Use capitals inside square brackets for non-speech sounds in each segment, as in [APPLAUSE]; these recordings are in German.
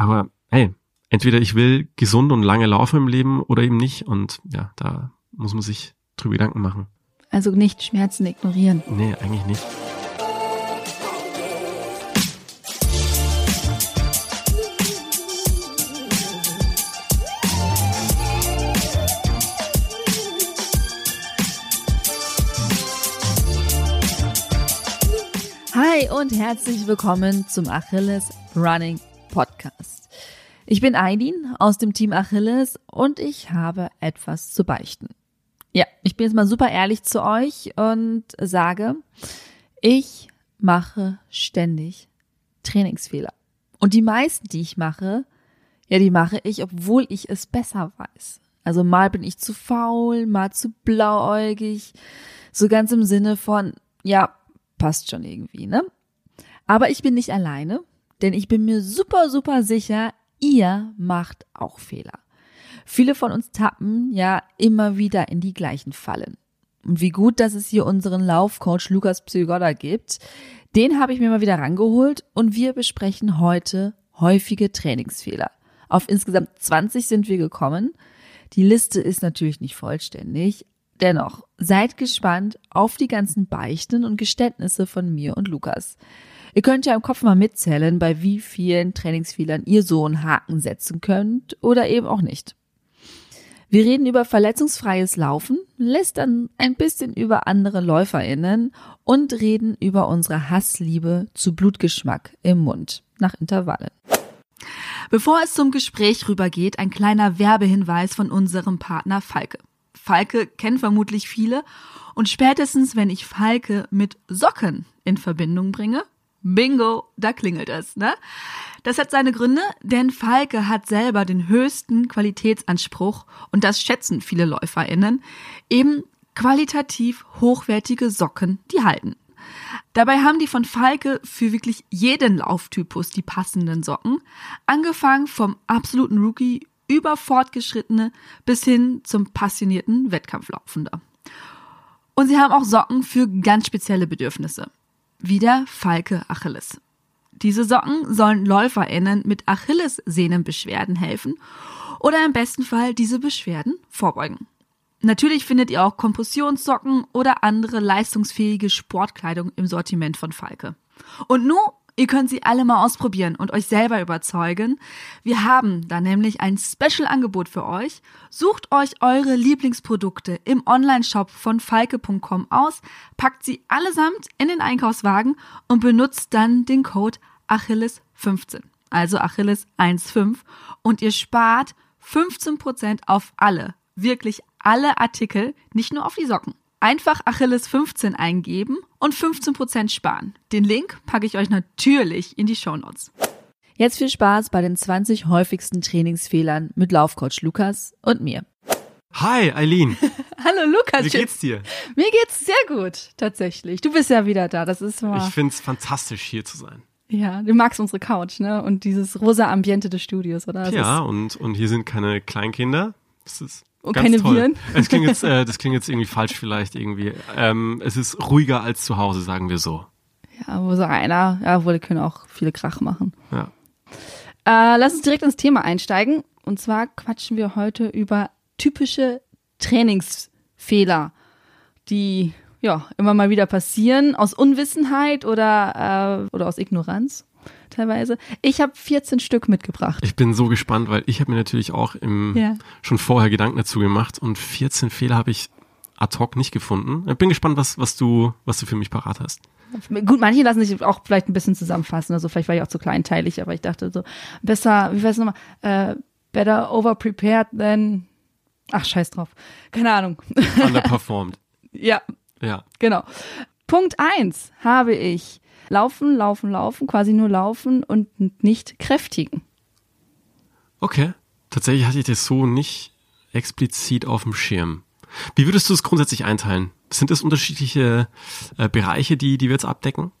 Aber hey, entweder ich will gesund und lange laufen im Leben oder eben nicht. Und ja, da muss man sich drüber Gedanken machen. Also nicht Schmerzen ignorieren. Nee, eigentlich nicht. Hi und herzlich willkommen zum Achilles Running Podcast. Ich bin Aidin aus dem Team Achilles und ich habe etwas zu beichten. Ja, ich bin jetzt mal super ehrlich zu euch und sage, ich mache ständig Trainingsfehler. Und die meisten, die ich mache, ja, die mache ich, obwohl ich es besser weiß. Also mal bin ich zu faul, mal zu blauäugig, so ganz im Sinne von, ja, passt schon irgendwie, ne? Aber ich bin nicht alleine, denn ich bin mir super, super sicher, ihr macht auch Fehler. Viele von uns tappen ja immer wieder in die gleichen Fallen. Und wie gut, dass es hier unseren Laufcoach Lukas Psygoda gibt. Den habe ich mir mal wieder rangeholt und wir besprechen heute häufige Trainingsfehler. Auf insgesamt 20 sind wir gekommen. Die Liste ist natürlich nicht vollständig, Dennoch, seid gespannt auf die ganzen Beichten und Geständnisse von mir und Lukas. Ihr könnt ja im Kopf mal mitzählen, bei wie vielen Trainingsfehlern ihr so einen Haken setzen könnt oder eben auch nicht. Wir reden über verletzungsfreies Laufen, lästern ein bisschen über andere LäuferInnen und reden über unsere Hassliebe zu Blutgeschmack im Mund nach Intervallen. Bevor es zum Gespräch rübergeht, ein kleiner Werbehinweis von unserem Partner Falke. Falke kennen vermutlich viele. Und spätestens, wenn ich Falke mit Socken in Verbindung bringe, bingo, da klingelt es, ne? Das hat seine Gründe, denn Falke hat selber den höchsten Qualitätsanspruch und das schätzen viele LäuferInnen, eben qualitativ hochwertige Socken, die halten. Dabei haben die von Falke für wirklich jeden Lauftypus die passenden Socken, angefangen vom absoluten Rookie über Fortgeschrittene bis hin zum passionierten Wettkampflaufender. Und sie haben auch Socken für ganz spezielle Bedürfnisse. Wie der Falke Achilles. Diese Socken sollen LäuferInnen mit Achillessehnenbeschwerden helfen oder im besten Fall diese Beschwerden vorbeugen. Natürlich findet ihr auch Kompressionssocken oder andere leistungsfähige Sportkleidung im Sortiment von Falke. Und nun Ihr könnt sie alle mal ausprobieren und euch selber überzeugen. Wir haben da nämlich ein Special-Angebot für euch. Sucht euch eure Lieblingsprodukte im Online-Shop von falke.com aus, packt sie allesamt in den Einkaufswagen und benutzt dann den Code Achilles15, also Achilles15 und ihr spart 15% auf alle, wirklich alle Artikel, nicht nur auf die Socken. Einfach Achilles 15 eingeben und 15% sparen. Den Link packe ich euch natürlich in die Show Notes. Jetzt viel Spaß bei den 20 häufigsten Trainingsfehlern mit Laufcoach Lukas und mir. Hi, Eileen. [LAUGHS] Hallo Lukas. Wie geht's dir? Mir geht's sehr gut, tatsächlich. Du bist ja wieder da. Das ist mal. Ich find's fantastisch, hier zu sein. Ja, du magst unsere Couch, ne? Und dieses rosa Ambiente des Studios, oder? Das ja, und, und hier sind keine Kleinkinder. Das ist Und ganz keine toll. Viren? Das klingt jetzt, äh, das klingt jetzt [LAUGHS] irgendwie falsch vielleicht irgendwie. Ähm, es ist ruhiger als zu Hause, sagen wir so. Ja, wo so einer, ja, wohl, die können auch viele Krach machen. Ja. Äh, lass uns direkt ins Thema einsteigen. Und zwar quatschen wir heute über typische Trainingsfehler, die ja immer mal wieder passieren, aus Unwissenheit oder, äh, oder aus Ignoranz teilweise. Ich habe 14 Stück mitgebracht. Ich bin so gespannt, weil ich habe mir natürlich auch im, Ja. schon vorher Gedanken dazu gemacht und 14 Fehler habe ich ad hoc nicht gefunden. Ich bin gespannt, was, was du, was du für mich parat hast. Gut, manche lassen sich auch vielleicht ein bisschen zusammenfassen. Also vielleicht war ich auch zu kleinteilig, aber ich dachte so, besser, wie weiß nochmal, äh, better over prepared than, ach, scheiß drauf. Keine Ahnung. [LAUGHS] Underperformed. ja, ja. Genau. Punkt eins habe ich. Laufen, laufen, laufen, quasi nur laufen und nicht kräftigen. Okay. Tatsächlich hatte ich das so nicht explizit auf dem Schirm. Wie würdest du es grundsätzlich einteilen? Sind das unterschiedliche äh, Bereiche, die, die wir jetzt abdecken?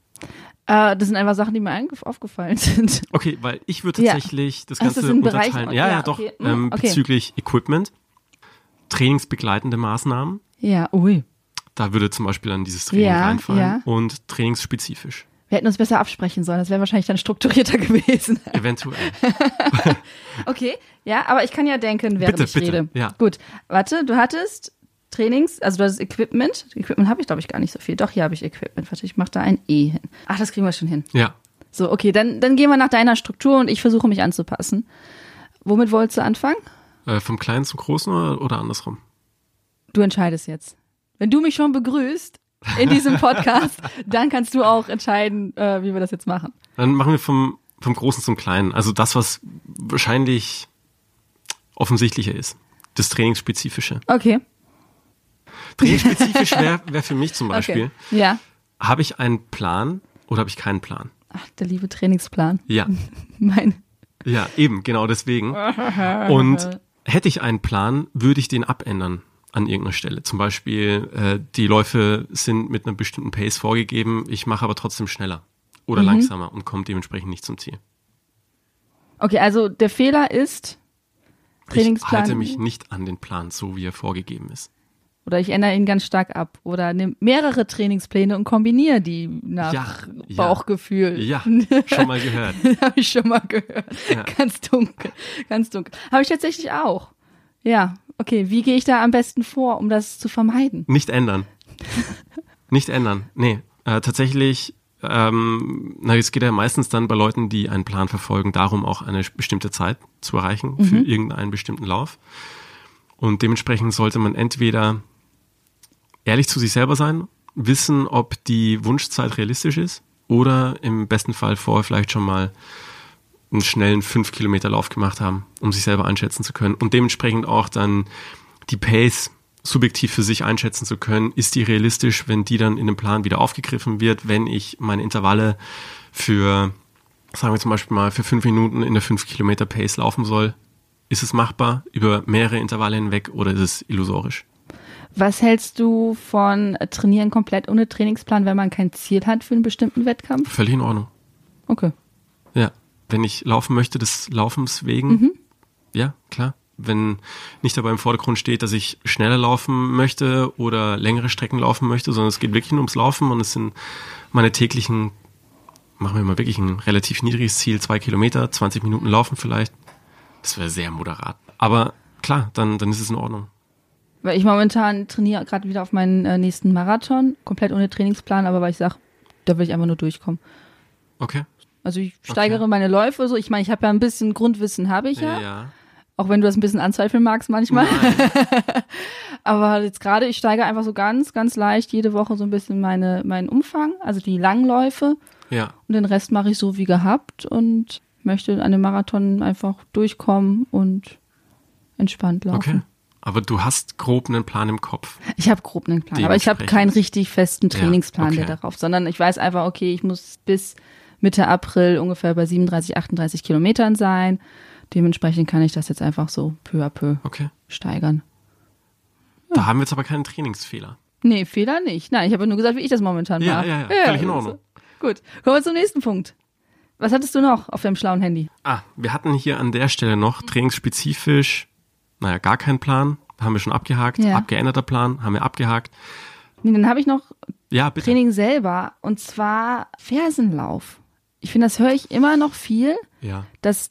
Äh, das sind einfach Sachen, die mir aufgefallen sind. Okay, weil ich würde Ja. tatsächlich das Ach, das Ganze sind Bereiche- unterteilen. Ja, ja, ja, doch. okay. Hm, Ähm, okay. Bezüglich Equipment, trainingsbegleitende Maßnahmen. Ja, ui. Da würde zum Beispiel dann dieses Training Ja, reinfallen. ja. Und trainingsspezifisch. Wir hätten uns besser absprechen sollen. Das wäre wahrscheinlich dann strukturierter [LAUGHS] gewesen. Eventuell. [LAUGHS] Okay, ja, aber ich kann ja denken, während Bitte, ich bitte, rede. ja. Gut, warte, du hattest Trainings, also du hattest Equipment. Equipment habe ich, glaube ich, gar nicht so viel. Doch, hier habe ich Equipment. Warte, ich mache da ein E hin. Ach, das kriegen wir schon hin. Ja. So, okay, dann, dann gehen wir nach deiner Struktur und ich versuche mich anzupassen. Womit wolltest du anfangen? Äh, vom Kleinen zum Großen oder, oder andersrum? Du entscheidest jetzt. Wenn du mich schon begrüßt in diesem Podcast, dann kannst du auch entscheiden, äh, wie wir das jetzt machen. Dann machen wir vom, vom Großen zum Kleinen. Also das, was wahrscheinlich offensichtlicher ist. Das Trainingsspezifische. Okay. Trainingsspezifisch wäre [LAUGHS] wär für mich zum Beispiel, Okay. Ja. habe ich einen Plan oder habe ich keinen Plan? Ach, der liebe Trainingsplan. Ja, [LAUGHS] Mein. ja, eben, genau deswegen. Und hätte ich einen Plan, würde ich den abändern an irgendeiner Stelle. Zum Beispiel, äh, die Läufe sind mit einer bestimmten Pace vorgegeben, ich mache aber trotzdem schneller oder langsamer und komme dementsprechend nicht zum Ziel. Okay, also der Fehler ist Trainingsplan. Ich halte mich nicht an den Plan, so wie er vorgegeben ist. Oder ich ändere ihn ganz stark ab. Oder nehme mehrere Trainingspläne und kombiniere die nach Ja, ja. Bauchgefühl. Ja, [LAUGHS] schon mal gehört. [LAUGHS] Habe ich schon mal gehört. Ja. Ganz dunkel. Ganz dunkel. Habe ich tatsächlich auch. Ja. Okay, wie gehe ich da am besten vor, um das zu vermeiden? Nicht ändern. Nicht ändern. Nee, äh, tatsächlich, ähm, na, es geht ja meistens dann bei Leuten, die einen Plan verfolgen, darum, auch eine bestimmte Zeit zu erreichen für irgendeinen bestimmten Lauf. Und dementsprechend sollte man entweder ehrlich zu sich selber sein, wissen, ob die Wunschzeit realistisch ist oder im besten Fall vorher vielleicht schon mal einen schnellen 5 Kilometer Lauf gemacht haben, um sich selber einschätzen zu können und dementsprechend auch dann die Pace subjektiv für sich einschätzen zu können, ist die realistisch, wenn die dann in dem Plan wieder aufgegriffen wird, wenn ich meine Intervalle für, sagen wir zum Beispiel mal, für fünf Minuten in der 5 Kilometer Pace laufen soll. Ist es machbar über mehrere Intervalle hinweg oder ist es illusorisch? Was hältst du von Trainieren komplett ohne Trainingsplan, wenn man kein Ziel hat für einen bestimmten Wettkampf? Völlig in Ordnung. Okay. Ja, wenn ich laufen möchte, des Laufens wegen, ja, klar. Wenn nicht dabei im Vordergrund steht, dass ich schneller laufen möchte oder längere Strecken laufen möchte, sondern es geht wirklich nur ums Laufen und es sind meine täglichen, machen wir mal wirklich ein relativ niedriges Ziel, zwei Kilometer, 20 Minuten laufen vielleicht. Das wäre sehr moderat. Aber klar, dann, dann ist es in Ordnung. Weil ich momentan trainiere gerade wieder auf meinen äh, nächsten Marathon, komplett ohne Trainingsplan, aber weil ich sage, da will ich einfach nur durchkommen. Okay. Also ich steigere meine Läufe so. Ich meine, ich habe ja ein bisschen Grundwissen, habe ich ja. ja. Auch wenn du das ein bisschen anzweifeln magst manchmal. [LAUGHS] Aber jetzt gerade, ich steige einfach so ganz, ganz leicht jede Woche so ein bisschen meine, meinen Umfang, also die Langläufe. Ja. Und den Rest mache ich so wie gehabt und möchte an dem Marathon einfach durchkommen und entspannt laufen. Okay. Aber du hast grob einen Plan im Kopf. Ich habe grob einen Plan, aber ich habe keinen richtig festen Trainingsplan, okay. der darauf, sondern ich weiß einfach, okay, ich muss bis Mitte April ungefähr bei 37, 38 Kilometern sein. Dementsprechend kann ich das jetzt einfach so peu à peu Okay. steigern. Da haben wir jetzt aber keinen Trainingsfehler. Nee, Fehler nicht. Nein, ich habe nur gesagt, wie ich das momentan Ja, mache. ja, ja, völlig in Ordnung. Gut, kommen wir zum nächsten Punkt. Was hattest du noch auf deinem schlauen Handy? Ah, wir hatten hier an der Stelle noch trainingsspezifisch, naja, gar keinen Plan, haben wir schon abgehakt. Ja. Abgeänderter Plan, haben wir abgehakt. Nee, dann habe ich noch Ja. Training selber und zwar Fersenlauf. Ich finde, das höre ich immer noch viel, Ja, dass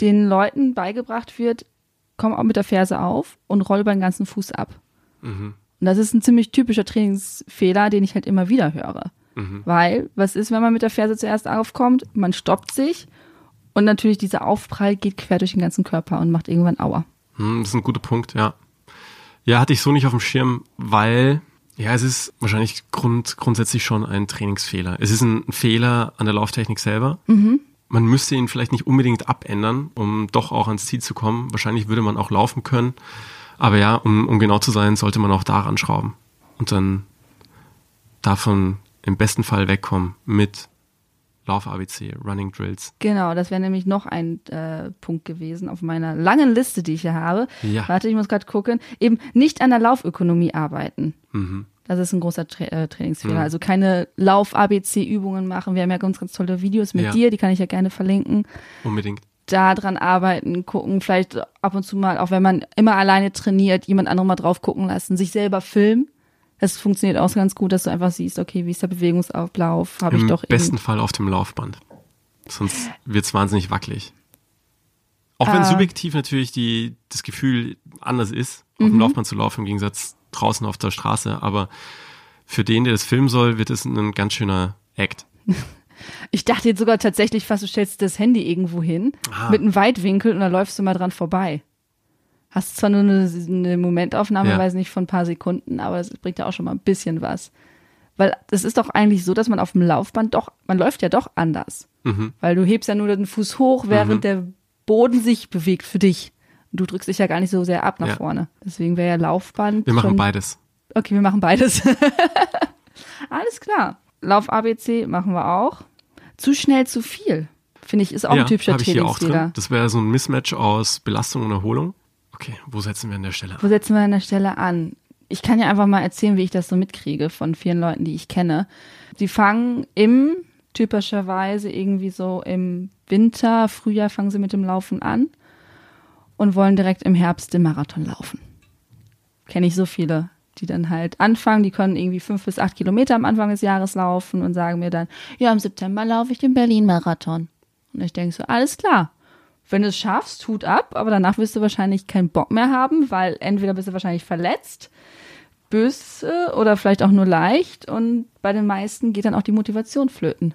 den Leuten beigebracht wird, komm auch mit der Ferse auf und roll über den ganzen Fuß ab. Mhm. Und das ist ein ziemlich typischer Trainingsfehler, den ich halt immer wieder höre. Mhm. Weil, was ist, wenn man mit der Ferse zuerst aufkommt? Man stoppt sich und natürlich dieser Aufprall geht quer durch den ganzen Körper und macht irgendwann Aua. Hm, das ist ein guter Punkt, ja. Ja, hatte ich so nicht auf dem Schirm, weil, ja, es ist wahrscheinlich grund, grundsätzlich schon ein Trainingsfehler. Es ist ein Fehler an der Lauftechnik selber. Man müsste ihn vielleicht nicht unbedingt abändern, um doch auch ans Ziel zu kommen. Wahrscheinlich würde man auch laufen können. Aber ja, um, um genau zu sein, sollte man auch daran schrauben. Und dann davon im besten Fall wegkommen mit Lauf-ABC, Running Drills. Genau, das wäre nämlich noch ein äh, Punkt gewesen auf meiner langen Liste, die ich hier habe. Ja. Warte, ich muss gerade gucken. Eben nicht an der Laufökonomie arbeiten. Mhm. Das ist ein großer Tra äh, Trainingsfehler. Also keine Lauf-ABC-Übungen machen. Wir haben ja ganz, ganz tolle Videos mit Ja. dir, die kann ich ja gerne verlinken. Unbedingt. Da dran arbeiten, gucken, vielleicht ab und zu mal, auch wenn man immer alleine trainiert, jemand anderen mal drauf gucken lassen, sich selber filmen, Das funktioniert auch ganz gut, dass du einfach siehst, okay, wie ist der Bewegungsauflauf? Habe ich doch Im besten Fall auf dem Laufband. Sonst wird's wahnsinnig wackelig. Auch wenn Äh. subjektiv natürlich die, das Gefühl anders ist, auf Mhm. dem Laufband zu laufen, im Gegensatz draußen auf der Straße. Aber für den, der das filmen soll, wird es ein ganz schöner Act. [LAUGHS] Ich dachte jetzt sogar tatsächlich fast, du stellst das Handy irgendwo hin Ah. mit einem Weitwinkel und dann läufst du mal dran vorbei. Hast zwar nur eine, eine Momentaufnahme, Ja. weiß nicht, von ein paar Sekunden, aber es bringt ja auch schon mal ein bisschen was. Weil es ist doch eigentlich so, dass man auf dem Laufband doch, man läuft ja doch anders. Mhm. Weil du hebst ja nur den Fuß hoch, während der Boden sich bewegt für dich. Und du drückst dich ja gar nicht so sehr ab nach Ja. vorne. Deswegen wäre ja Laufband. Wir machen schon, beides. Okay, wir machen beides. [LAUGHS] Alles klar. Lauf ABC machen wir auch. Zu schnell zu viel. Finde ich, ist auch ja, ein typischer Trainingsfehler. Das wäre so ein Mismatch aus Belastung und Erholung. Okay, wo setzen wir an der Stelle an? Wo setzen wir an der Stelle an? Ich kann ja einfach mal erzählen, wie ich das so mitkriege von vielen Leuten, die ich kenne. Die fangen im, typischerweise irgendwie so im Winter, Frühjahr fangen sie mit dem Laufen an und wollen direkt im Herbst den Marathon laufen. Kenne ich so viele, die dann halt anfangen, die können irgendwie fünf bis acht Kilometer am Anfang des Jahres laufen und sagen mir dann, ja, im September laufe ich den Berlin-Marathon. Und ich denke so, alles klar. Wenn du es schaffst, Hut ab, aber danach wirst du wahrscheinlich keinen Bock mehr haben, weil entweder bist du wahrscheinlich verletzt, böse oder vielleicht auch nur leicht und bei den meisten geht dann auch die Motivation flöten,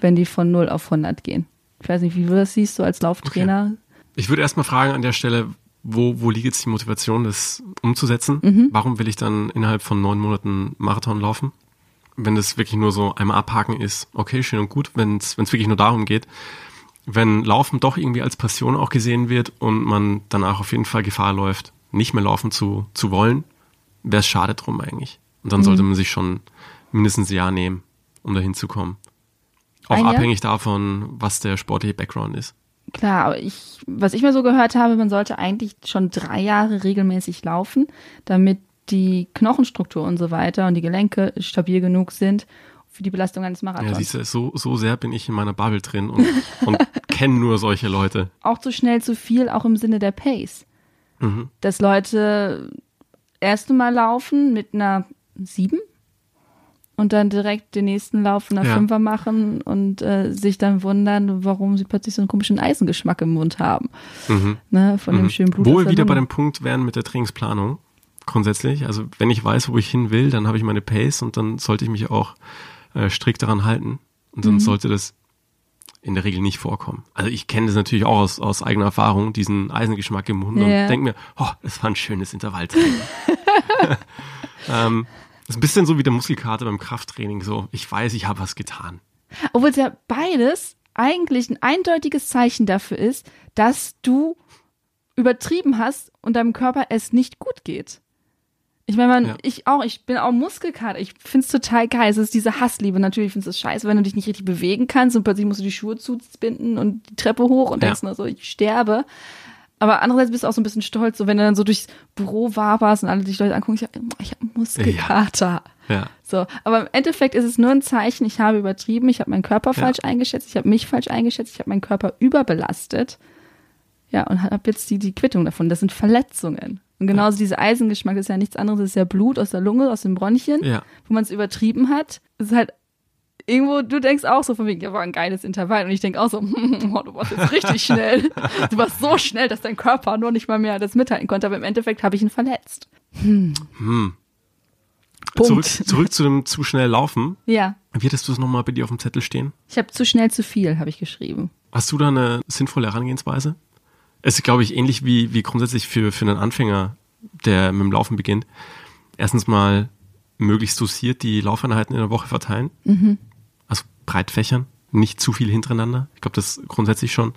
wenn die von 0 auf 100 gehen. Ich weiß nicht, wie du das siehst, so als Lauftrainer. Ich würde erstmal fragen an der Stelle, wo, wo liegt jetzt die Motivation, das umzusetzen? Mhm. Warum will ich dann innerhalb von neun Monaten Marathon laufen? Wenn das wirklich nur so einmal abhaken ist, okay, schön und gut, wenn es wirklich nur darum geht. Wenn Laufen doch irgendwie als Passion auch gesehen wird und man danach auf jeden Fall Gefahr läuft, nicht mehr laufen zu, zu wollen, wäre es schade drum eigentlich. Und dann Mhm. sollte man sich schon mindestens ein Jahr nehmen, um dahin zu kommen. Auch Ein Jahr? abhängig davon, was der sportliche Background ist. Klar, aber ich, was ich mal so gehört habe, man sollte eigentlich schon drei Jahre regelmäßig laufen, damit die Knochenstruktur und so weiter und die Gelenke stabil genug sind für die Belastung eines Ja, Marathons. siehst du, so, so sehr bin ich in meiner Bubble drin und, [LAUGHS] und kenne nur solche Leute. auch zu schnell zu viel, auch im Sinne der Pace. Mhm. Dass Leute erste Mal laufen mit einer sieben und dann direkt den nächsten Lauf einer Ja. Fünfer machen und äh, sich dann wundern, warum sie plötzlich so einen komischen Eisengeschmack im Mund haben. Mhm. Ne, von dem Mhm. schönen Blut. Wo wir der wieder bei dem Punkt wären mit der Trainingsplanung. Grundsätzlich, also wenn ich weiß, wo ich hin will, dann habe ich meine Pace und dann sollte ich mich auch äh, strikt daran halten. Und Mhm. dann sollte das in der Regel nicht vorkommen. Also ich kenne das natürlich auch aus, aus eigener Erfahrung, diesen Eisengeschmack im Mund Ja. und denke mir, oh, das war ein schönes Intervalltraining. [LAUGHS] ähm, das ist ein bisschen so wie der Muskelkater beim Krafttraining. So, ich weiß, ich habe was getan. Obwohl es ja beides eigentlich ein eindeutiges Zeichen dafür ist, dass du übertrieben hast und deinem Körper es nicht gut geht. Ich meine, Ja. ich auch, ich bin auch Muskelkater. Ich find's total geil. Es ist diese Hassliebe. Natürlich findest du es scheiße, wenn du dich nicht richtig bewegen kannst und plötzlich musst du die Schuhe zubinden und die Treppe hoch und Ja. denkst nur so, ich sterbe. Aber andererseits bist du auch so ein bisschen stolz, so wenn du dann so durchs Büro waberst und alle dich Leute angucken, ich habe ich hab Muskelkater. Ja. So, aber im Endeffekt ist es nur ein Zeichen, ich habe übertrieben, ich habe meinen Körper falsch eingeschätzt, ich habe mich falsch eingeschätzt, ich habe meinen Körper überbelastet. Ja, und habe jetzt die, die Quittung davon. Das sind Verletzungen. Und genauso dieser Eisengeschmack ist ja nichts anderes, ist ja Blut aus der Lunge, aus den Bronchien, Ja. wo man es übertrieben hat. Es ist halt irgendwo, du denkst auch so von wegen, ja, war ein geiles Intervall. Und ich denke auch so, [LAUGHS] oh, du warst jetzt richtig schnell. Du warst so schnell, dass dein Körper nur nicht mal mehr das mithalten konnte. Aber im Endeffekt habe ich ihn verletzt. Hm. Punkt. Zurück, zurück zu dem zu schnell laufen. Ja, Wie hättest du es nochmal bei dir auf dem Zettel stehen? ich habe zu schnell zu viel, habe ich geschrieben. Hast du da eine sinnvolle Herangehensweise? Es ist, glaube ich, ähnlich wie, wie grundsätzlich für, für einen Anfänger, der mit dem Laufen beginnt. Erstens mal möglichst dosiert die Laufeinheiten in der Woche verteilen. Also breit fächern, nicht zu viel hintereinander. Ich glaube, das grundsätzlich schon.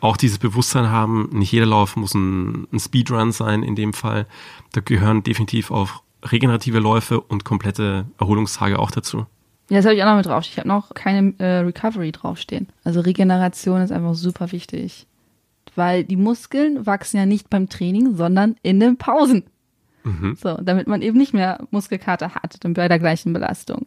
Auch dieses Bewusstsein haben, nicht jeder Lauf muss ein, ein Speedrun sein in dem Fall. Da gehören definitiv auch regenerative Läufe und komplette Erholungstage auch dazu. Ja, das habe ich auch noch mit drauf. Ich habe noch keine äh, Recovery draufstehen. Also Regeneration ist einfach super wichtig. Weil die Muskeln wachsen ja nicht beim Training, sondern in den Pausen. Mhm. So, damit man eben nicht mehr Muskelkater hat dann bei der gleichen Belastung.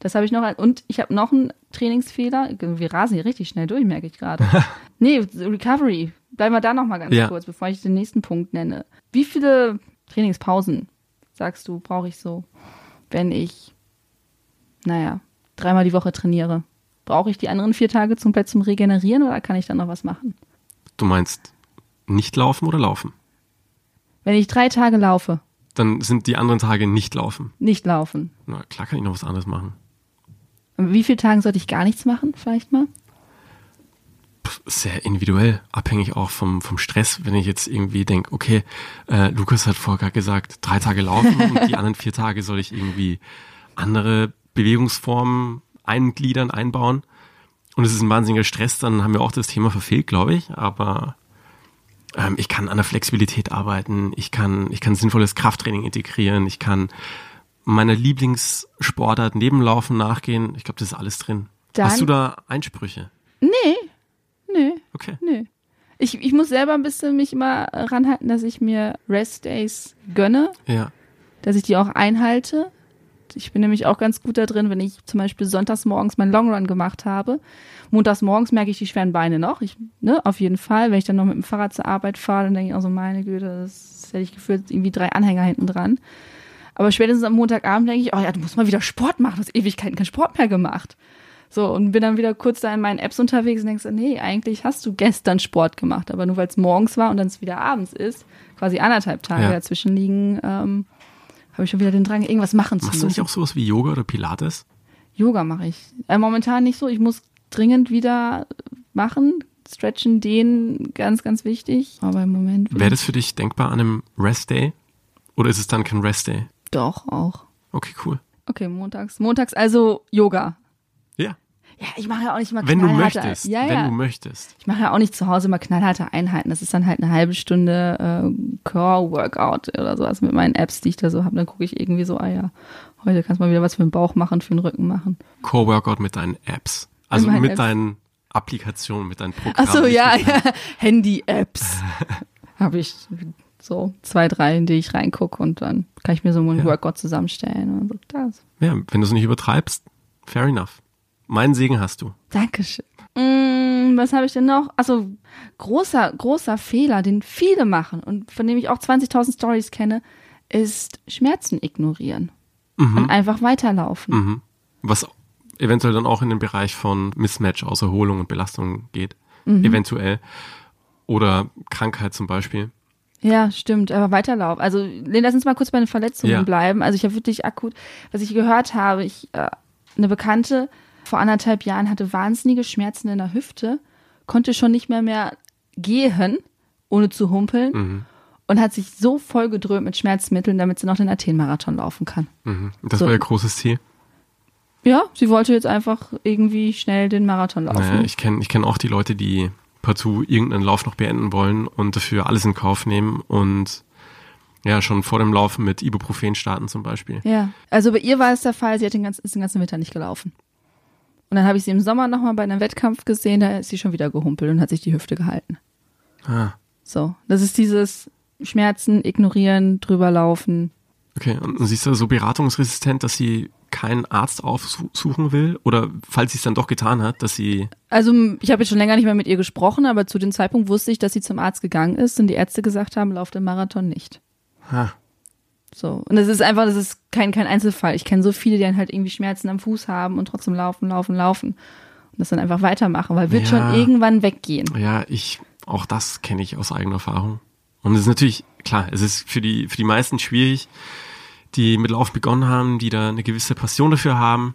Das habe ich noch. ein- Und ich habe noch einen Trainingsfehler. Wir rasen hier richtig schnell durch, merke ich gerade. [LAUGHS] nee, Recovery. Bleiben wir da noch mal ganz Ja. kurz, bevor ich den nächsten Punkt nenne. Wie viele Trainingspausen, sagst du, brauche ich so? wenn ich, naja, dreimal die Woche trainiere? Brauche ich die anderen vier Tage zum, zum Regenerieren oder kann ich dann noch was machen? Du meinst nicht laufen oder laufen? Wenn ich drei Tage laufe, Dann sind die anderen Tage nicht laufen. nicht laufen. Na klar kann ich noch was anderes machen. Und wie viele Tagen sollte ich gar nichts machen, vielleicht mal? Sehr individuell, abhängig auch vom, vom Stress. Wenn ich jetzt irgendwie denke, okay, äh, Lukas hat vorher gesagt, drei Tage laufen und die [LAUGHS] anderen vier Tage soll ich irgendwie andere Bewegungsformen eingliedern, einbauen. Und es ist ein wahnsinniger Stress, dann haben wir auch das Thema verfehlt, glaube ich. Aber ähm, ich kann an der Flexibilität arbeiten, ich kann, ich kann sinnvolles Krafttraining integrieren, ich kann meiner Lieblingssportart neben Laufen nachgehen. Ich glaube, das ist alles drin. Dann- Hast du da Einsprüche? Nee, nee, Okay. nee. Ich, ich muss selber ein bisschen mich immer ranhalten, dass ich mir Rest Days gönne, Ja. dass ich die auch einhalte. Ich bin nämlich auch ganz gut da drin, wenn ich zum Beispiel sonntags morgens meinen Longrun gemacht habe. Montags morgens merke ich die schweren Beine noch. Ich, ne, auf jeden Fall. Wenn ich dann noch mit dem Fahrrad zur Arbeit fahre, dann denke ich auch so, meine Güte, das hätte ich gefühlt irgendwie drei Anhänger hinten dran. Aber spätestens am Montagabend denke ich, oh ja, du musst mal wieder Sport machen. Du hast Ewigkeiten keinen Sport mehr gemacht. So, und bin dann wieder kurz da in meinen Apps unterwegs und denkst, nee, eigentlich hast du gestern Sport gemacht, aber nur weil es morgens war und dann es wieder abends ist, quasi anderthalb Tage Ja. dazwischen liegen, ähm, habe ich schon wieder den Drang, irgendwas machen zu Machst du müssen. nicht auch sowas wie Yoga oder Pilates? Yoga mache ich. Äh, momentan nicht so. Ich muss dringend wieder machen. Stretchen, dehnen, ganz, ganz wichtig. Aber im Moment. Wäre das für dich denkbar an einem Rest Day? Oder ist es dann kein Rest Day? Doch, auch. Okay, cool. Okay, montags. Montags also Yoga. Ja. Ich mache ja auch nicht mal Wenn du knallharte- möchtest. Ja, wenn ja. du möchtest. Ich mache ja auch nicht zu Hause mal knallharte Einheiten. Das ist dann halt eine halbe Stunde äh, Core-Workout oder sowas mit meinen Apps, die ich da so habe. Dann gucke ich irgendwie so, ah ja, heute kannst du mal wieder was für den Bauch machen, für den Rücken machen. Core Workout mit deinen Apps. Also mit Apps. deinen Applikationen, mit deinen Programmen. Ach so, ja, mit ja. Handy-Apps. [LAUGHS] habe ich so zwei, drei, in die ich reingucke und dann kann ich mir so einen Ja. Workout zusammenstellen und so. Das. Ja, wenn du es nicht übertreibst, fair enough. Meinen Segen hast du. Dankeschön. Mm, was habe ich denn noch? Also großer, großer Fehler, den viele machen und von dem ich auch 20.000 Stories kenne, ist Schmerzen ignorieren und einfach weiterlaufen. Mhm. Was eventuell dann auch in den Bereich von Mismatch aus Erholung und Belastung geht. Mhm. Eventuell. Oder Krankheit zum Beispiel. Ja, stimmt, aber weiterlaufen. Also, lass uns mal kurz bei den Verletzungen Ja. bleiben. Also, ich habe wirklich akut, was ich gehört habe, ich, äh, eine Bekannte vor anderthalb Jahren hatte wahnsinnige Schmerzen in der Hüfte, konnte schon nicht mehr mehr gehen, ohne zu humpeln Mhm. und hat sich so voll gedröhnt mit Schmerzmitteln, damit sie noch den Athen-Marathon laufen kann. Mhm. Das So. war ihr großes Ziel. Ja, sie wollte jetzt einfach irgendwie schnell den Marathon laufen. Naja, ich kenne ich kenn auch die Leute, die partout irgendeinen Lauf noch beenden wollen und dafür alles in Kauf nehmen und ja, schon vor dem Laufen mit Ibuprofen starten zum Beispiel. Ja, also bei ihr war es der Fall, sie hat den ganzen, ist den ganzen Winter nicht gelaufen. Und dann habe ich sie im Sommer nochmal bei einem Wettkampf gesehen, da ist sie schon wieder gehumpelt und hat sich die Hüfte gehalten. Ah, So, das ist dieses Schmerzen, ignorieren, drüber laufen. okay. Und, und sie ist da so beratungsresistent, dass sie keinen Arzt aufsuchen will? Oder falls sie es dann doch getan hat, dass sie Also ich habe jetzt schon länger nicht mehr mit ihr gesprochen, aber zu dem Zeitpunkt wusste ich, dass sie zum Arzt gegangen ist und die Ärzte gesagt haben, lauf den Marathon nicht. ah, So. Und das ist einfach, das ist kein, kein Einzelfall. Ich kenne so viele, die dann halt irgendwie Schmerzen am Fuß haben und trotzdem laufen, laufen, laufen. Und das dann einfach weitermachen, weil wird Ja. schon irgendwann weggehen. Ja, ich, auch das kenne ich aus eigener Erfahrung. Und es ist natürlich, klar, es ist für die, für die meisten schwierig, die mit Lauf begonnen haben, die da eine gewisse Passion dafür haben,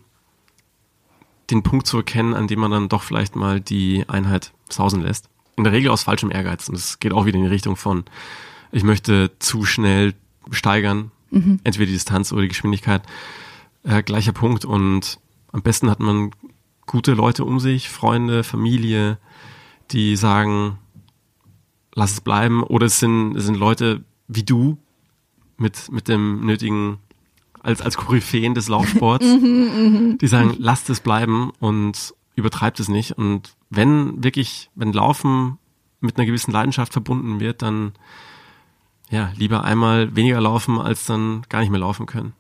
den Punkt zu erkennen, an dem man dann doch vielleicht mal die Einheit sausen lässt. In der Regel aus falschem Ehrgeiz. Und es geht auch wieder in die Richtung von, ich möchte zu schnell steigern, entweder die Distanz oder die Geschwindigkeit. Äh, gleicher Punkt. Und am besten hat man gute Leute um sich, Freunde, Familie, die sagen, lass es bleiben. Oder es sind, es sind Leute wie du mit, mit dem nötigen, als, als Koryphäen des Laufsports, [LAUGHS] die sagen, lasst es bleiben und übertreibt es nicht. Und wenn wirklich, wenn Laufen mit einer gewissen Leidenschaft verbunden wird, dann ja, lieber einmal weniger laufen, als dann gar nicht mehr laufen können.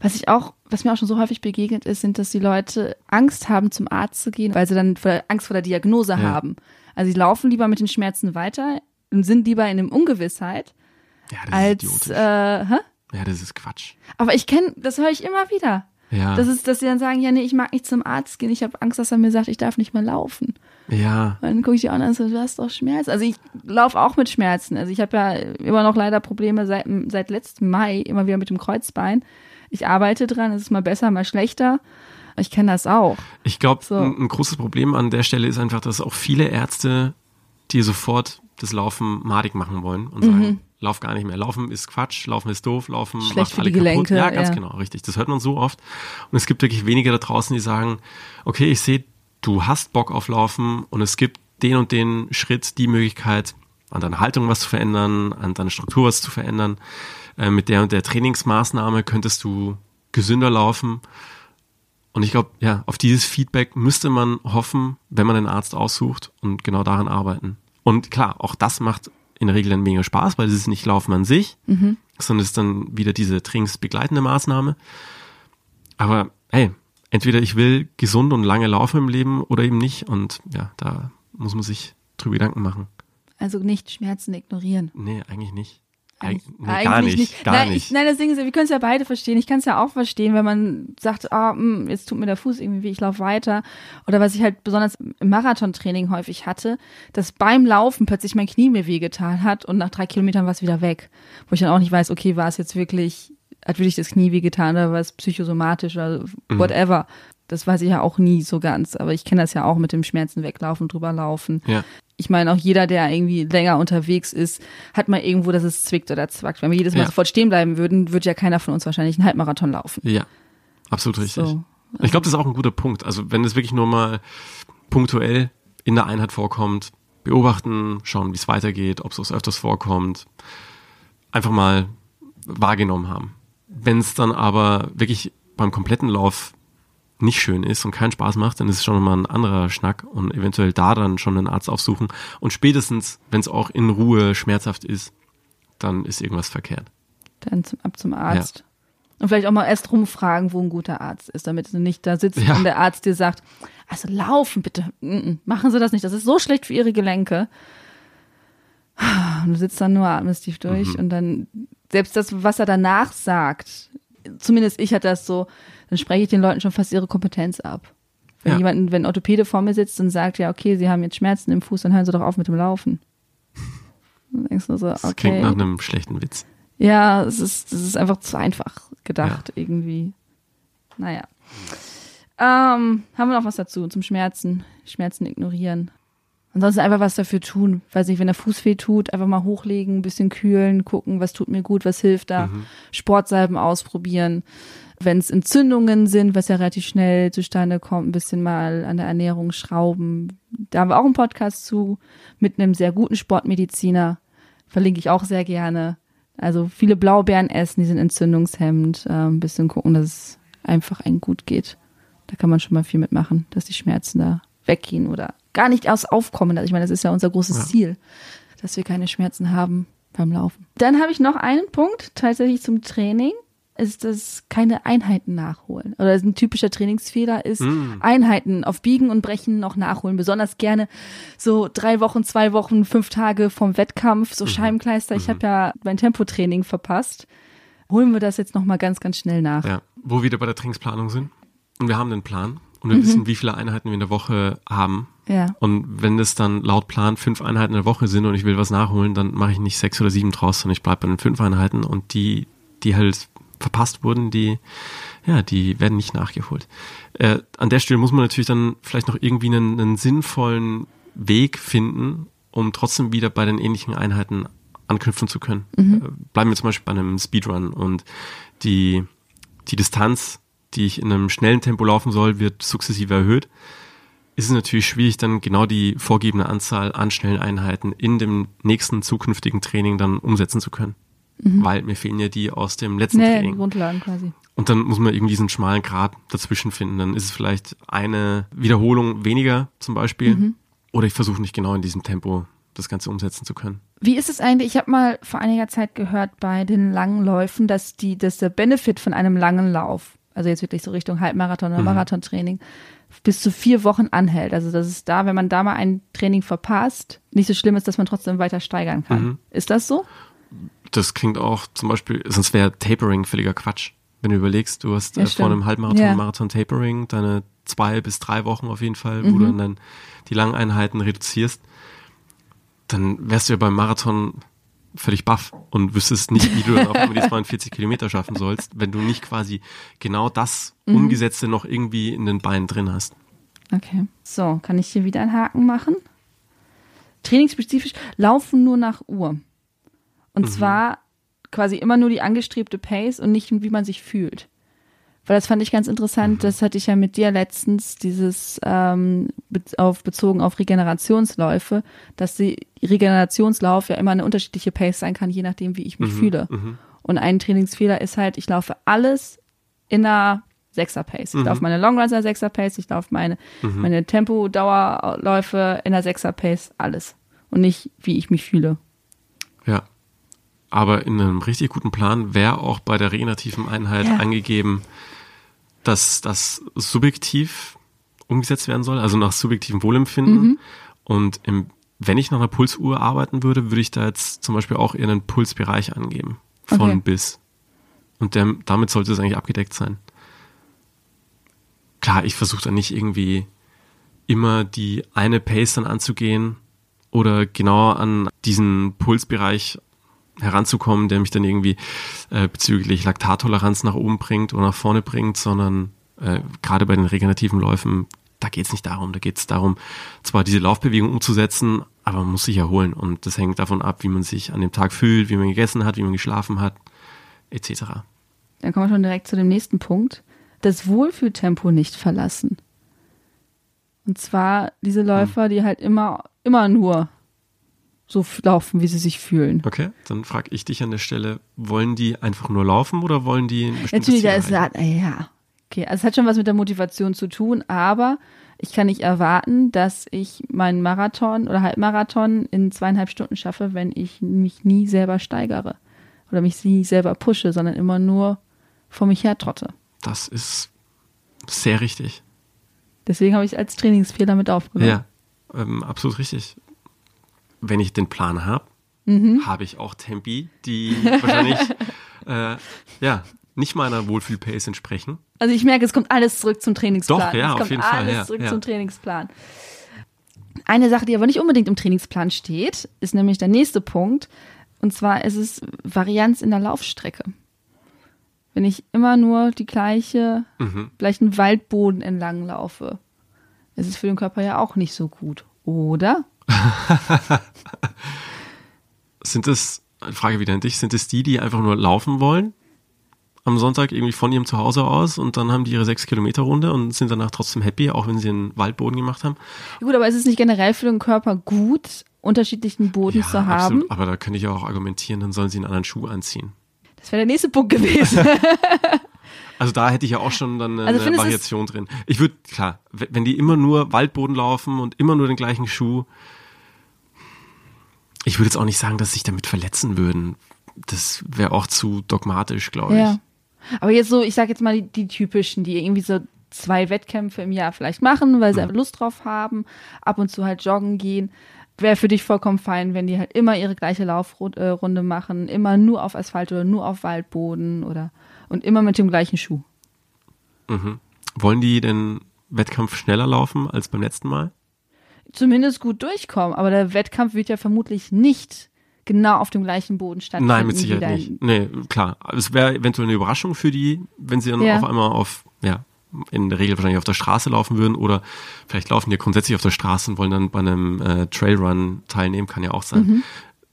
Was ich auch, was mir auch schon so häufig begegnet ist, sind, dass die Leute Angst haben, zum Arzt zu gehen, weil sie dann vor- Angst vor der Diagnose Ja. haben. Also sie laufen lieber mit den Schmerzen weiter und sind lieber in dem Ungewissheit, Ja, das als ist idiotisch. äh, hä? Ja, das ist Quatsch. Aber ich kenne, das höre ich immer wieder. Ja. Das ist, dass sie dann sagen, ja, nee, ich mag nicht zum Arzt gehen. Ich habe Angst, dass er mir sagt, ich darf nicht mehr laufen. ja. Und dann gucke ich die an und so, du hast doch Schmerzen. Also ich laufe auch mit Schmerzen. Also ich habe ja immer noch leider Probleme seit, seit letztem Mai, immer wieder mit dem Kreuzbein. Ich arbeite dran, es ist mal besser, mal schlechter. Ich kenne das auch. Ich glaube, So. ein, ein großes Problem an der Stelle ist einfach, dass auch viele Ärzte dir sofort das Laufen madig machen wollen und sagen, lauf gar nicht mehr. Laufen ist Quatsch, Laufen ist doof, Laufen. Schlecht macht für alle die kaputt. Gelenke, Ja, ganz ja. genau, richtig. Das hört man so oft. Und es gibt wirklich wenige da draußen, die sagen, okay, ich sehe, du hast Bock auf Laufen und es gibt den und den Schritt, die Möglichkeit, an deiner Haltung was zu verändern, an deiner Struktur was zu verändern. Äh, mit der und der Trainingsmaßnahme könntest du gesünder laufen. Und ich glaube, ja, auf dieses Feedback müsste man hoffen, wenn man einen Arzt aussucht und genau daran arbeiten. Und klar, auch das macht in der Regel dann weniger Spaß, weil es ist nicht Laufen an sich, sondern es ist dann wieder diese trainingsbegleitende Maßnahme. Aber hey, entweder ich will gesund und lange laufen im Leben oder eben nicht. Und ja, da muss man sich drüber Gedanken machen. Also nicht Schmerzen ignorieren. Nee, eigentlich nicht. Eig Eigentlich- nee, gar eigentlich nicht, gar nein, nicht. Ich, nein, das Ding ist, ja, wir können es ja beide verstehen. Ich kann es ja auch verstehen, wenn man sagt, ah, mh, jetzt tut mir der Fuß irgendwie weh, ich laufe weiter. Oder was ich halt besonders im Marathontraining häufig hatte, dass beim Laufen plötzlich mein Knie mir wehgetan hat und nach drei Kilometern war es wieder weg. Wo ich dann auch nicht weiß, okay, war es jetzt wirklich, hat wirklich das Knie wehgetan oder war es psychosomatisch oder whatever. Das weiß ich ja auch nie so ganz. Aber ich kenne das ja auch mit dem Schmerzen weglaufen, drüber laufen ja, ich meine, auch jeder, der irgendwie länger unterwegs ist, hat mal irgendwo, dass es zwickt oder zwackt. Wenn wir jedes Mal Ja. sofort stehen bleiben würden, würde ja keiner von uns wahrscheinlich einen Halbmarathon laufen. ja, absolut richtig. So. Ich glaube, das ist auch ein guter Punkt. Also wenn es wirklich nur mal punktuell in der Einheit vorkommt, beobachten, schauen, wie es weitergeht, ob es öfters vorkommt, einfach mal wahrgenommen haben. Wenn es dann aber wirklich beim kompletten Lauf nicht schön ist und keinen Spaß macht, dann ist es schon mal ein anderer Schnack und eventuell da dann schon einen Arzt aufsuchen. Und spätestens, wenn es auch in Ruhe schmerzhaft ist, dann ist irgendwas verkehrt. Dann zum, ab zum Arzt. Und vielleicht auch mal erst rumfragen, wo ein guter Arzt ist, damit du nicht da sitzt Ja. und der Arzt dir sagt, also laufen bitte, machen Sie das nicht, das ist so schlecht für Ihre Gelenke. Und du sitzt dann nur, atmest tief durch Mhm. und dann, selbst das, was er danach sagt, zumindest ich hatte das so, dann spreche ich den Leuten schon fast ihre Kompetenz ab. Wenn Ja. jemand, wenn ein Orthopäde vor mir sitzt und sagt, ja, okay, Sie haben jetzt Schmerzen im Fuß, dann hören Sie doch auf mit dem Laufen. Dann denkst du so, Das okay. klingt nach einem schlechten Witz. Ja, es ist, es ist einfach zu einfach gedacht, irgendwie. Naja. Ähm, haben wir noch was dazu zum Schmerzen? Schmerzen ignorieren. Ansonsten einfach was dafür tun. Weiß nicht, wenn der Fuß weh tut, einfach mal hochlegen, ein bisschen kühlen, gucken, was tut mir gut, was hilft da. Sportsalben ausprobieren. Wenn es Entzündungen sind, was ja relativ schnell zustande kommt, ein bisschen mal an der Ernährung schrauben. Da haben wir auch einen Podcast zu mit einem sehr guten Sportmediziner. Verlinke ich auch sehr gerne. Also viele Blaubeeren essen, die sind entzündungshemmend. Äh, ein bisschen gucken, dass es einfach einem gut geht. Da kann man schon mal viel mitmachen, dass die Schmerzen da weggehen oder gar nicht aus aufkommen. Also ich meine, das ist ja unser großes Ja. Ziel, dass wir keine Schmerzen haben beim Laufen. Dann habe ich noch einen Punkt, tatsächlich zum Training, ist das keine Einheiten nachholen. Oder ein typischer Trainingsfehler ist, Einheiten auf Biegen und Brechen noch nachholen. Besonders gerne so drei Wochen, zwei Wochen, fünf Tage vom Wettkampf, so Scheibenkleister. Ich habe ja mein Tempotraining verpasst. Holen wir das jetzt nochmal ganz, ganz schnell nach. Ja, wo wir wieder bei der Trainingsplanung sind. Und wir haben einen Plan und Mhm. wir wissen, wie viele Einheiten wir in der Woche haben. Ja. Und wenn das dann laut Plan fünf Einheiten in der Woche sind und ich will was nachholen, dann mache ich nicht sechs oder sieben draus, sondern ich bleibe bei den fünf Einheiten und die, die halt verpasst wurden, die, ja, die werden nicht nachgeholt. Äh, an der Stelle muss man natürlich dann vielleicht noch irgendwie einen, einen sinnvollen Weg finden, um trotzdem wieder bei den ähnlichen Einheiten anknüpfen zu können. Äh, bleiben wir zum Beispiel bei einem Speedrun und die, die Distanz, die ich in einem schnellen Tempo laufen soll, wird sukzessive erhöht ist es natürlich schwierig, dann genau die vorgegebene Anzahl an schnellen Einheiten in dem nächsten zukünftigen Training dann umsetzen zu können. Weil mir fehlen ja die aus dem letzten Nee, die Training. Grundlagen quasi. Und dann muss man irgendwie diesen schmalen Grat dazwischen finden. Dann ist es vielleicht eine Wiederholung weniger zum Beispiel. Oder ich versuche nicht genau in diesem Tempo das Ganze umsetzen zu können. Wie ist es eigentlich? Ich habe mal vor einiger Zeit gehört bei den langen Läufen, dass die, dass der Benefit von einem langen Lauf, also jetzt wirklich so Richtung Halbmarathon oder Marathontraining, bis zu vier Wochen anhält. Also dass es da, wenn man da mal ein Training verpasst, nicht so schlimm ist, dass man trotzdem weiter steigern kann. Ist das so? das klingt auch zum Beispiel, sonst wäre Tapering völliger Quatsch. Wenn du überlegst, du hast Ja, äh, vor einem Halbmarathon, Ja. Marathon Tapering, deine zwei bis drei Wochen auf jeden Fall, Mhm. wo du dann die langen Einheiten reduzierst, dann wärst du ja beim Marathon völlig baff und wüsstest nicht, wie du dann auf einmal die [LAUGHS] 42 Kilometer schaffen sollst, wenn du nicht quasi genau das Mhm. Umgesetzte noch irgendwie in den Beinen drin hast. Okay. So, kann ich hier wieder einen Haken machen? Trainingsspezifisch laufen nur nach Uhr. Und zwar quasi immer nur die angestrebte Pace und nicht, wie man sich fühlt. Weil das fand ich ganz interessant, das hatte ich ja mit dir letztens, dieses ähm, auf, bezogen auf Regenerationsläufe, dass die Regenerationslauf ja immer eine unterschiedliche Pace sein kann, je nachdem, wie ich mich fühle. Und ein Trainingsfehler ist halt, ich laufe alles in einer Sechser-Pace. Ich laufe meine Longruns in einer Sechser-Pace, ich laufe meine, meine Tempo-Dauerläufe in einer Sechser-Pace, alles. Und nicht, wie ich mich fühle. Ja. Aber in einem richtig guten Plan wäre auch bei der regenerativen Einheit Ja. angegeben, dass das subjektiv umgesetzt werden soll, also nach subjektivem Wohlempfinden. Mhm. Und im, wenn ich nach einer Pulsuhr arbeiten würde, würde ich da jetzt zum Beispiel auch eher einen Pulsbereich angeben. Von Okay. bis. Und der, damit sollte es eigentlich abgedeckt sein. Klar, ich versuche da nicht irgendwie immer die eine Pace dann anzugehen oder genau an diesen Pulsbereich heranzukommen, der mich dann irgendwie äh, bezüglich Laktattoleranz nach oben bringt oder nach vorne bringt, sondern äh, gerade bei den regenerativen Läufen, da geht es nicht darum. Da geht es darum, zwar diese Laufbewegung umzusetzen, aber man muss sich erholen und das hängt davon ab, wie man sich an dem Tag fühlt, wie man gegessen hat, wie man geschlafen hat, etc. Dann kommen wir schon direkt zu dem nächsten Punkt. Das Wohlfühltempo nicht verlassen. Und zwar diese Läufer, die halt immer, immer nur so laufen, wie sie sich fühlen. Okay, dann frage ich dich an der Stelle, wollen die einfach nur laufen oder wollen die Natürlich, da ist ja, ja. Okay, also es hat schon was mit der Motivation zu tun, aber ich kann nicht erwarten, dass ich meinen Marathon oder Halbmarathon in zweieinhalb Stunden schaffe, wenn ich mich nie selber steigere oder mich nie selber pushe, sondern immer nur vor mich her trotte. Das ist sehr richtig. Deswegen habe ich es als Trainingsfehler mit aufgenommen. Ja, ähm, absolut richtig. Wenn ich den Plan habe, Mhm. habe ich auch Tempi, die wahrscheinlich [LAUGHS] äh, ja nicht meiner Wohlfühl-Pace entsprechen. Also ich merke, es kommt alles zurück zum Trainingsplan. Doch, ja, es auf kommt jeden Fall, alles ja, zurück ja. zum Trainingsplan. Eine Sache, die aber nicht unbedingt im Trainingsplan steht, ist nämlich der nächste Punkt. Und zwar ist es Varianz in der Laufstrecke. Wenn ich immer nur die gleiche, Mhm. gleichen Waldboden entlang laufe, ist es für den Körper ja auch nicht so gut, oder? [LAUGHS] Sind es, Frage wieder an dich, sind es die, die einfach nur laufen wollen? Am Sonntag irgendwie von ihrem Zuhause aus und dann haben die ihre sechs Kilometer Runde und sind danach trotzdem happy, auch wenn sie einen Waldboden gemacht haben. Ja, Gut, aber ist es nicht generell für den Körper gut, unterschiedlichen Boden zu haben? absolut. Aber da könnte ich auch argumentieren, dann sollen sie einen anderen Schuh anziehen. Das wäre der nächste Punkt gewesen. [LAUGHS] Also da hätte ich ja auch schon dann eine, Also eine Variation drin. Ich würde, klar, wenn die immer nur Waldboden laufen und immer nur den gleichen Schuh, ich würde jetzt auch nicht sagen, dass sie sich damit verletzen würden. Das wäre auch zu dogmatisch, glaube ich. Ja. Aber jetzt so, ich sag jetzt mal die, die typischen, die irgendwie so zwei Wettkämpfe im Jahr vielleicht machen, weil sie einfach Lust drauf haben, ab und zu halt joggen gehen. Wäre für dich vollkommen fein, wenn die halt immer ihre gleiche Laufrunde machen, immer nur auf Asphalt oder nur auf Waldboden oder und immer mit dem gleichen Schuh. Wollen die den Wettkampf schneller laufen als beim letzten Mal? Zumindest gut durchkommen, aber der Wettkampf wird ja vermutlich nicht genau auf dem gleichen Boden stattfinden. Nein, mit Sicherheit nicht. Nee, klar. Es wäre eventuell eine Überraschung für die, wenn sie dann Ja. auf einmal auf, ja, in der Regel wahrscheinlich auf der Straße laufen würden oder vielleicht laufen die grundsätzlich auf der Straße und wollen dann bei einem äh, Trailrun teilnehmen, kann ja auch sein. Mhm.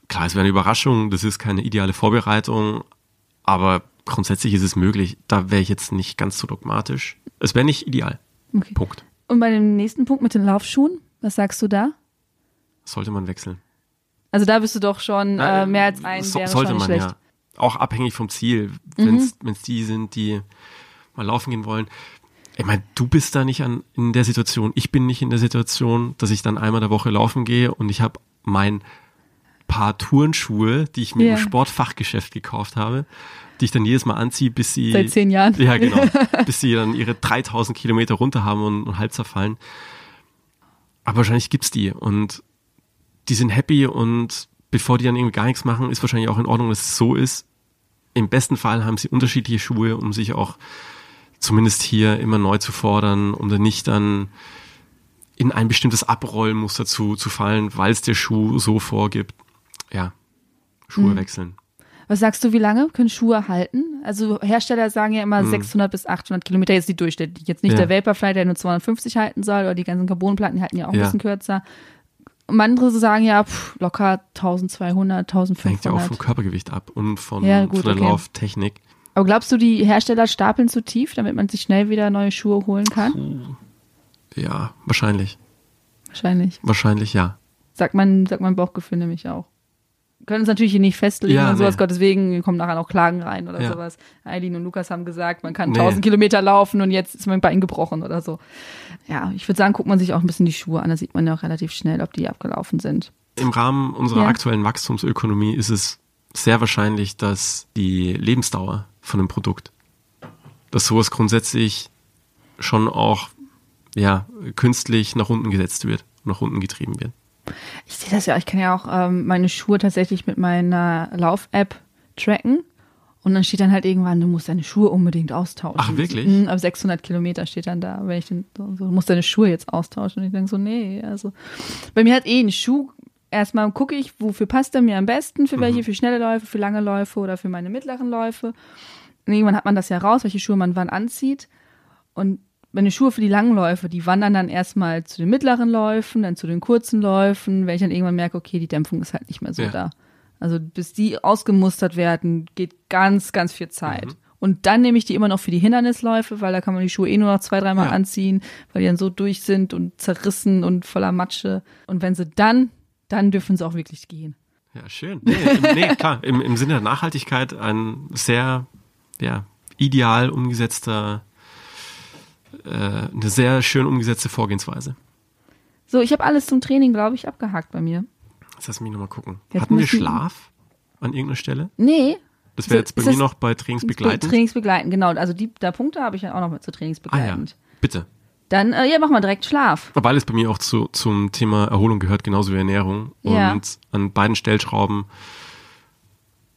Klar, es wäre eine Überraschung, das ist keine ideale Vorbereitung, aber grundsätzlich ist es möglich. Da wäre ich jetzt nicht ganz so dogmatisch. Es wäre nicht ideal. Okay. Punkt. Und bei dem nächsten Punkt mit den Laufschuhen, was sagst du da? Sollte man wechseln. Also da bist du doch schon äh, mehr als ein so, sollte man schlecht. ja. Auch abhängig vom Ziel. Wenn es die sind, die mal laufen gehen wollen. Ich meine, du bist da nicht an, in der Situation. Ich bin nicht in der Situation, dass ich dann einmal der Woche laufen gehe und ich habe mein paar Turnschuhe, die ich mir Ja. im Sportfachgeschäft gekauft habe, die ich dann jedes Mal anziehe, bis sie Seit zehn Jahren. ja, genau. [LAUGHS] Bis sie dann ihre 3000 Kilometer runter haben und, und halb zerfallen. Aber wahrscheinlich gibt's die und die sind happy und bevor die dann irgendwie gar nichts machen, ist wahrscheinlich auch in Ordnung, dass es so ist. Im besten Fall haben sie unterschiedliche Schuhe, um sich auch zumindest hier immer neu zu fordern, um dann nicht dann in ein bestimmtes Abrollmuster zu, zu fallen, weil es der Schuh so vorgibt. Ja, Schuhe mhm. wechseln. Was sagst du, wie lange können Schuhe halten? Also Hersteller sagen ja immer mhm. 600 bis 800 Kilometer, jetzt die durchschnittlich. Jetzt nicht ja. der Vaporfly, der nur 250 halten soll, oder die ganzen Carbonplatten, halten ja auch ein ja. bisschen kürzer. Und andere sagen ja, pff, locker 1200, 1500. Hängt ja auch vom Körpergewicht ab und von, ja, gut, von der okay. Lauftechnik. Aber glaubst du, die Hersteller stapeln zu tief, damit man sich schnell wieder neue Schuhe holen kann? Ja, wahrscheinlich. Wahrscheinlich. Wahrscheinlich, ja. Sagt mein, sagt mein Bauchgefühl nämlich auch können uns natürlich hier nicht festlegen ja, und sowas, nee. Gott, deswegen kommen nachher noch Klagen rein oder ja. sowas. Eileen und Lukas haben gesagt, man kann nee. 1000 Kilometer laufen und jetzt ist mein Bein gebrochen oder so. Ja, ich würde sagen, guckt man sich auch ein bisschen die Schuhe an, da sieht man ja auch relativ schnell, ob die abgelaufen sind. Im Rahmen unserer ja. aktuellen Wachstumsökonomie ist es sehr wahrscheinlich, dass die Lebensdauer von einem Produkt, dass sowas grundsätzlich schon auch ja, künstlich nach unten gesetzt wird, nach unten getrieben wird. Ich sehe das ja, ich kann ja auch ähm, meine Schuhe tatsächlich mit meiner Lauf-App tracken. Und dann steht dann halt irgendwann, du musst deine Schuhe unbedingt austauschen. Ach, wirklich? Mhm, ab 600 Kilometer steht dann da, wenn ich den, so, du musst deine Schuhe jetzt austauschen. Und ich denke so, nee, also, bei mir hat eh ein Schuh, erstmal gucke ich, wofür passt er mir am besten, für welche, mhm. für schnelle Läufe, für lange Läufe oder für meine mittleren Läufe. Und irgendwann hat man das ja raus, welche Schuhe man wann anzieht. Und meine Schuhe für die langen Läufe, die wandern dann erstmal zu den mittleren Läufen, dann zu den kurzen Läufen, wenn ich dann irgendwann merke, okay, die Dämpfung ist halt nicht mehr so ja. da. Also bis die ausgemustert werden, geht ganz, ganz viel Zeit. Mhm. Und dann nehme ich die immer noch für die Hindernisläufe, weil da kann man die Schuhe eh nur noch zwei, dreimal ja. anziehen, weil die dann so durch sind und zerrissen und voller Matsche. Und wenn sie dann, dann dürfen sie auch wirklich gehen. Ja, schön. Nee, nee [LAUGHS] klar, im, im Sinne der Nachhaltigkeit ein sehr, ja, ideal umgesetzter äh, eine sehr schön umgesetzte Vorgehensweise. So, ich habe alles zum Training, glaube ich, abgehakt bei mir. Jetzt lass mich nochmal gucken. Jetzt Hatten wir Schlaf an irgendeiner Stelle? Nee. Das wäre jetzt bei mir noch bei Trainingsbegleitend. Trainingsbegleitend, genau. Also die da Punkte habe ich ja auch noch mit zu Trainingsbegleitend. Ah, ja. Bitte. Dann, äh, ja, mach mal direkt Schlaf. Weil es bei mir auch zu, zum Thema Erholung gehört, genauso wie Ernährung. Ja. Und an beiden Stellschrauben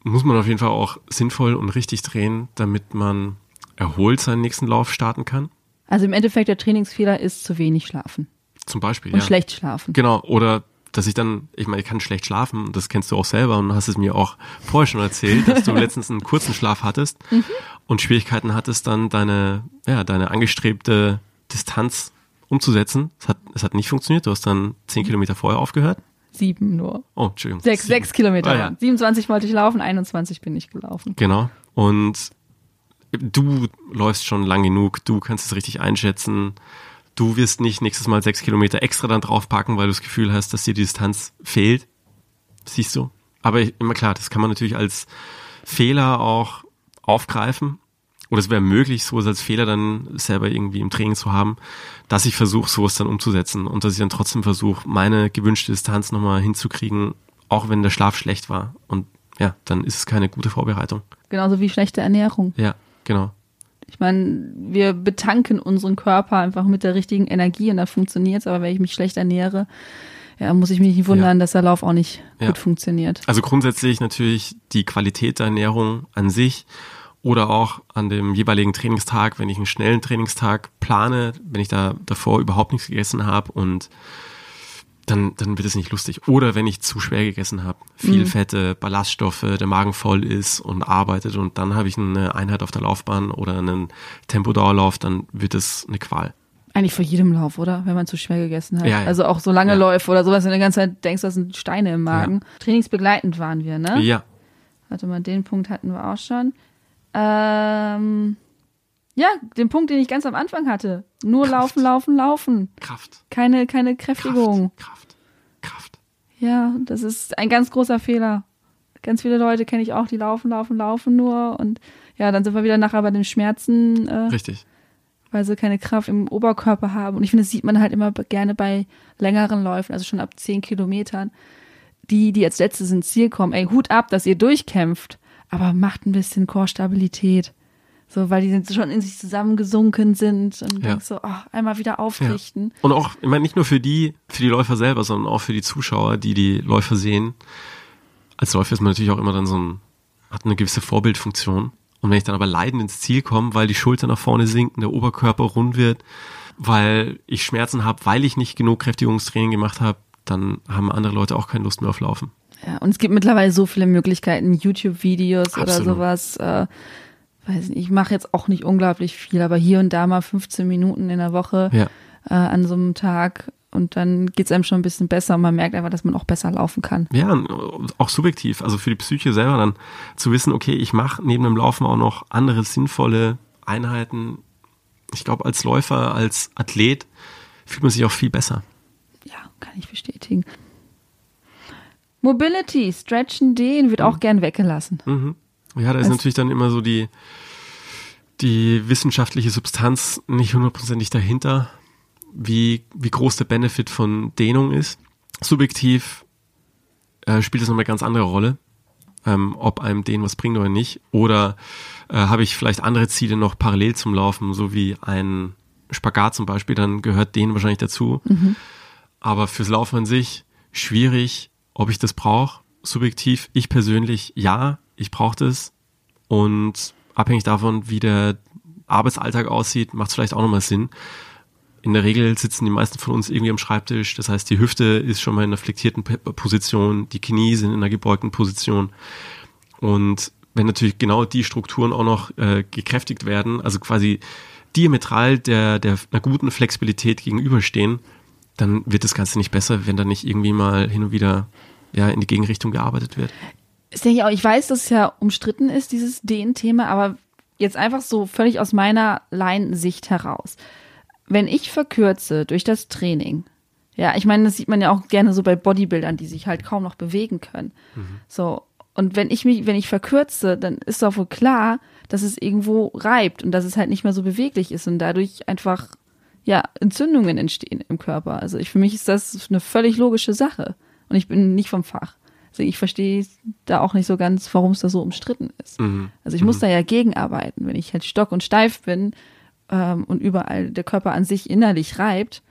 muss man auf jeden Fall auch sinnvoll und richtig drehen, damit man erholt seinen nächsten Lauf starten kann. Also im Endeffekt der Trainingsfehler ist zu wenig schlafen. Zum Beispiel. Und ja. schlecht schlafen. Genau. Oder dass ich dann, ich meine, ich kann schlecht schlafen, das kennst du auch selber und hast es mir auch vorher schon erzählt, dass du [LAUGHS] letztens einen kurzen Schlaf hattest mhm. und Schwierigkeiten hattest, dann deine, ja, deine angestrebte Distanz umzusetzen. Es hat, es hat nicht funktioniert. Du hast dann zehn Kilometer vorher aufgehört. Sieben nur. Oh, Entschuldigung. Sechs, sechs Kilometer. Ah, ja. 27 wollte ich laufen, 21 bin ich gelaufen. Genau. Und du läufst schon lang genug, du kannst es richtig einschätzen. Du wirst nicht nächstes Mal sechs Kilometer extra dann draufpacken, weil du das Gefühl hast, dass dir die Distanz fehlt. Siehst du? Aber immer klar, das kann man natürlich als Fehler auch aufgreifen. Oder es wäre möglich, sowas als Fehler dann selber irgendwie im Training zu haben, dass ich versuche, sowas dann umzusetzen und dass ich dann trotzdem versuche, meine gewünschte Distanz nochmal hinzukriegen, auch wenn der Schlaf schlecht war. Und ja, dann ist es keine gute Vorbereitung. Genauso wie schlechte Ernährung. Ja, Genau. Ich meine, wir betanken unseren Körper einfach mit der richtigen Energie und dann funktioniert es, aber wenn ich mich schlecht ernähre, ja, muss ich mich nicht wundern, ja. dass der Lauf auch nicht ja. gut funktioniert. Also grundsätzlich natürlich die Qualität der Ernährung an sich oder auch an dem jeweiligen Trainingstag, wenn ich einen schnellen Trainingstag plane, wenn ich da davor überhaupt nichts gegessen habe und dann, dann wird es nicht lustig. Oder wenn ich zu schwer gegessen habe, viel mhm. Fette, Ballaststoffe, der Magen voll ist und arbeitet und dann habe ich eine Einheit auf der Laufbahn oder einen Tempodauerlauf, dann wird es eine Qual. Eigentlich vor jedem Lauf, oder? Wenn man zu schwer gegessen hat. Ja, ja. Also auch so lange ja. Läufe oder sowas, wenn du die ganze Zeit denkst, das sind Steine im Magen. Trainingsbegleitend waren wir, ne? Ja. Warte mal, den Punkt hatten wir auch schon. Ähm, ja, den Punkt, den ich ganz am Anfang hatte. Nur Kraft. laufen, laufen, laufen. Kraft. Keine, keine Kräftigung. Kraft. Kraft. Kraft. Ja, das ist ein ganz großer Fehler. Ganz viele Leute kenne ich auch, die laufen, laufen, laufen nur und ja, dann sind wir wieder nachher bei den Schmerzen. Äh, Richtig. Weil sie keine Kraft im Oberkörper haben. Und ich finde, das sieht man halt immer gerne bei längeren Läufen, also schon ab zehn Kilometern. Die, die als letztes ins Ziel kommen, ey, Hut ab, dass ihr durchkämpft, aber macht ein bisschen Chorstabilität. So, weil die schon in sich zusammengesunken sind und ja. denkst so, oh, einmal wieder aufrichten. Ja. Und auch, ich meine, nicht nur für die, für die Läufer selber, sondern auch für die Zuschauer, die die Läufer sehen. als Läufer ist man natürlich auch immer dann so ein, hat eine gewisse Vorbildfunktion. Und wenn ich dann aber leidend ins Ziel komme, weil die Schulter nach vorne sinken, der Oberkörper rund wird, weil ich Schmerzen habe, weil ich nicht genug Kräftigungstraining gemacht habe, dann haben andere Leute auch keine Lust mehr auf Laufen. Ja, und es gibt mittlerweile so viele Möglichkeiten, YouTube-Videos oder sowas. Äh, weiß nicht, ich mache jetzt auch nicht unglaublich viel, aber hier und da mal 15 Minuten in der Woche Ja. äh, an so einem Tag und dann geht's einem schon ein bisschen besser und man merkt einfach, dass man auch besser laufen kann. Ja, auch subjektiv, also für die Psyche selber dann zu wissen, okay, ich mache neben dem Laufen auch noch andere sinnvolle Einheiten. Ich glaube, als Läufer, als Athlet fühlt man sich auch viel besser. Ja, kann ich bestätigen. Mobility, Stretchen, Dehnen wird auch gern weggelassen. Mhm. Ja, da ist Also- natürlich dann immer so die, die wissenschaftliche Substanz nicht hundertprozentig dahinter, wie, wie groß der Benefit von Dehnung ist. Subjektiv äh, spielt das noch eine ganz andere Rolle, ähm, ob einem Dehnen was bringt oder nicht. Oder äh, habe ich vielleicht andere Ziele noch parallel zum Laufen, so wie ein Spagat zum Beispiel, dann gehört Dehnen wahrscheinlich dazu. Aber fürs Laufen an sich schwierig, ob ich das brauche. Subjektiv, ich persönlich, ja, ich brauche das. Und abhängig davon, wie der Arbeitsalltag aussieht, macht es vielleicht auch nochmal Sinn. In der Regel sitzen die meisten von uns irgendwie am Schreibtisch. Das heißt, die Hüfte ist schon mal in einer flektierten Position, die Knie sind in einer gebeugten Position. Und wenn natürlich genau die Strukturen auch noch äh, gekräftigt werden, also quasi diametral der, der einer guten Flexibilität gegenüberstehen, dann wird das Ganze nicht besser, wenn da nicht irgendwie mal hin und wieder ja, in die Gegenrichtung gearbeitet wird. Das denke ich auch. Ich weiß, dass es ja umstritten ist, dieses Dehn-Thema, aber jetzt einfach so völlig aus meiner Laiensicht heraus. Wenn ich verkürze durch das Training, ja, ich meine, das sieht man ja auch gerne so bei Bodybuildern, die sich halt kaum noch bewegen können. So. Und wenn ich mich, wenn ich verkürze, dann ist doch wohl klar, dass es irgendwo reibt und dass es halt nicht mehr so beweglich ist und dadurch einfach, ja, Entzündungen entstehen im Körper. Also ich, für mich ist das eine völlig logische Sache. Und ich bin nicht vom Fach. Also ich verstehe da auch nicht so ganz, warum es da so umstritten ist. Mhm. Also ich muss da ja gegenarbeiten, wenn ich halt stock und steif bin ähm, und überall der Körper an sich innerlich reibt.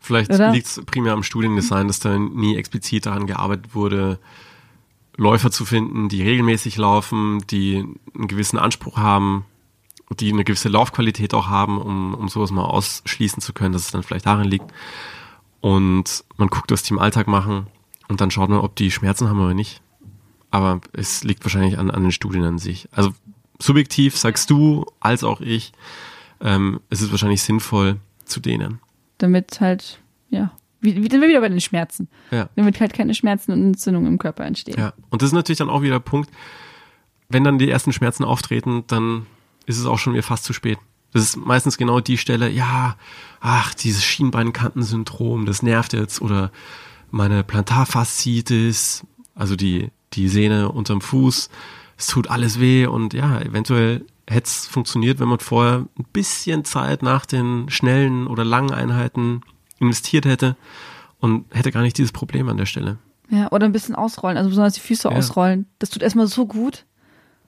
Vielleicht liegt es primär am Studiendesign, dass da nie explizit daran gearbeitet wurde, Läufer zu finden, die regelmäßig laufen, die einen gewissen Anspruch haben, die eine gewisse Laufqualität auch haben, um, um sowas mal ausschließen zu können, dass es dann vielleicht darin liegt. Und man guckt, was die im Alltag machen und dann schaut man, ob die Schmerzen haben oder nicht. Aber es liegt wahrscheinlich an, an den Studien an sich. Also subjektiv sagst du, als auch ich, ähm, es ist wahrscheinlich sinnvoll zu dehnen. damit halt, ja, wie, wie, dann wieder bei den Schmerzen. Ja. Damit halt keine Schmerzen und Entzündungen im Körper entstehen. Ja, und das ist natürlich dann auch wieder der Punkt, wenn dann die ersten Schmerzen auftreten, dann ist es auch schon wieder fast zu spät. Das ist meistens genau die Stelle, ja, ach, dieses Schienbeinkantensyndrom, das nervt jetzt, oder meine Plantarfasziitis, also die, die Sehne unterm Fuß, es tut alles weh und ja, eventuell hätte es funktioniert, wenn man vorher ein bisschen Zeit nach den schnellen oder langen Einheiten investiert hätte und hätte gar nicht dieses Problem an der Stelle. Ja, oder ein bisschen ausrollen, also besonders die Füße Ja. ausrollen. Das tut erstmal so gut.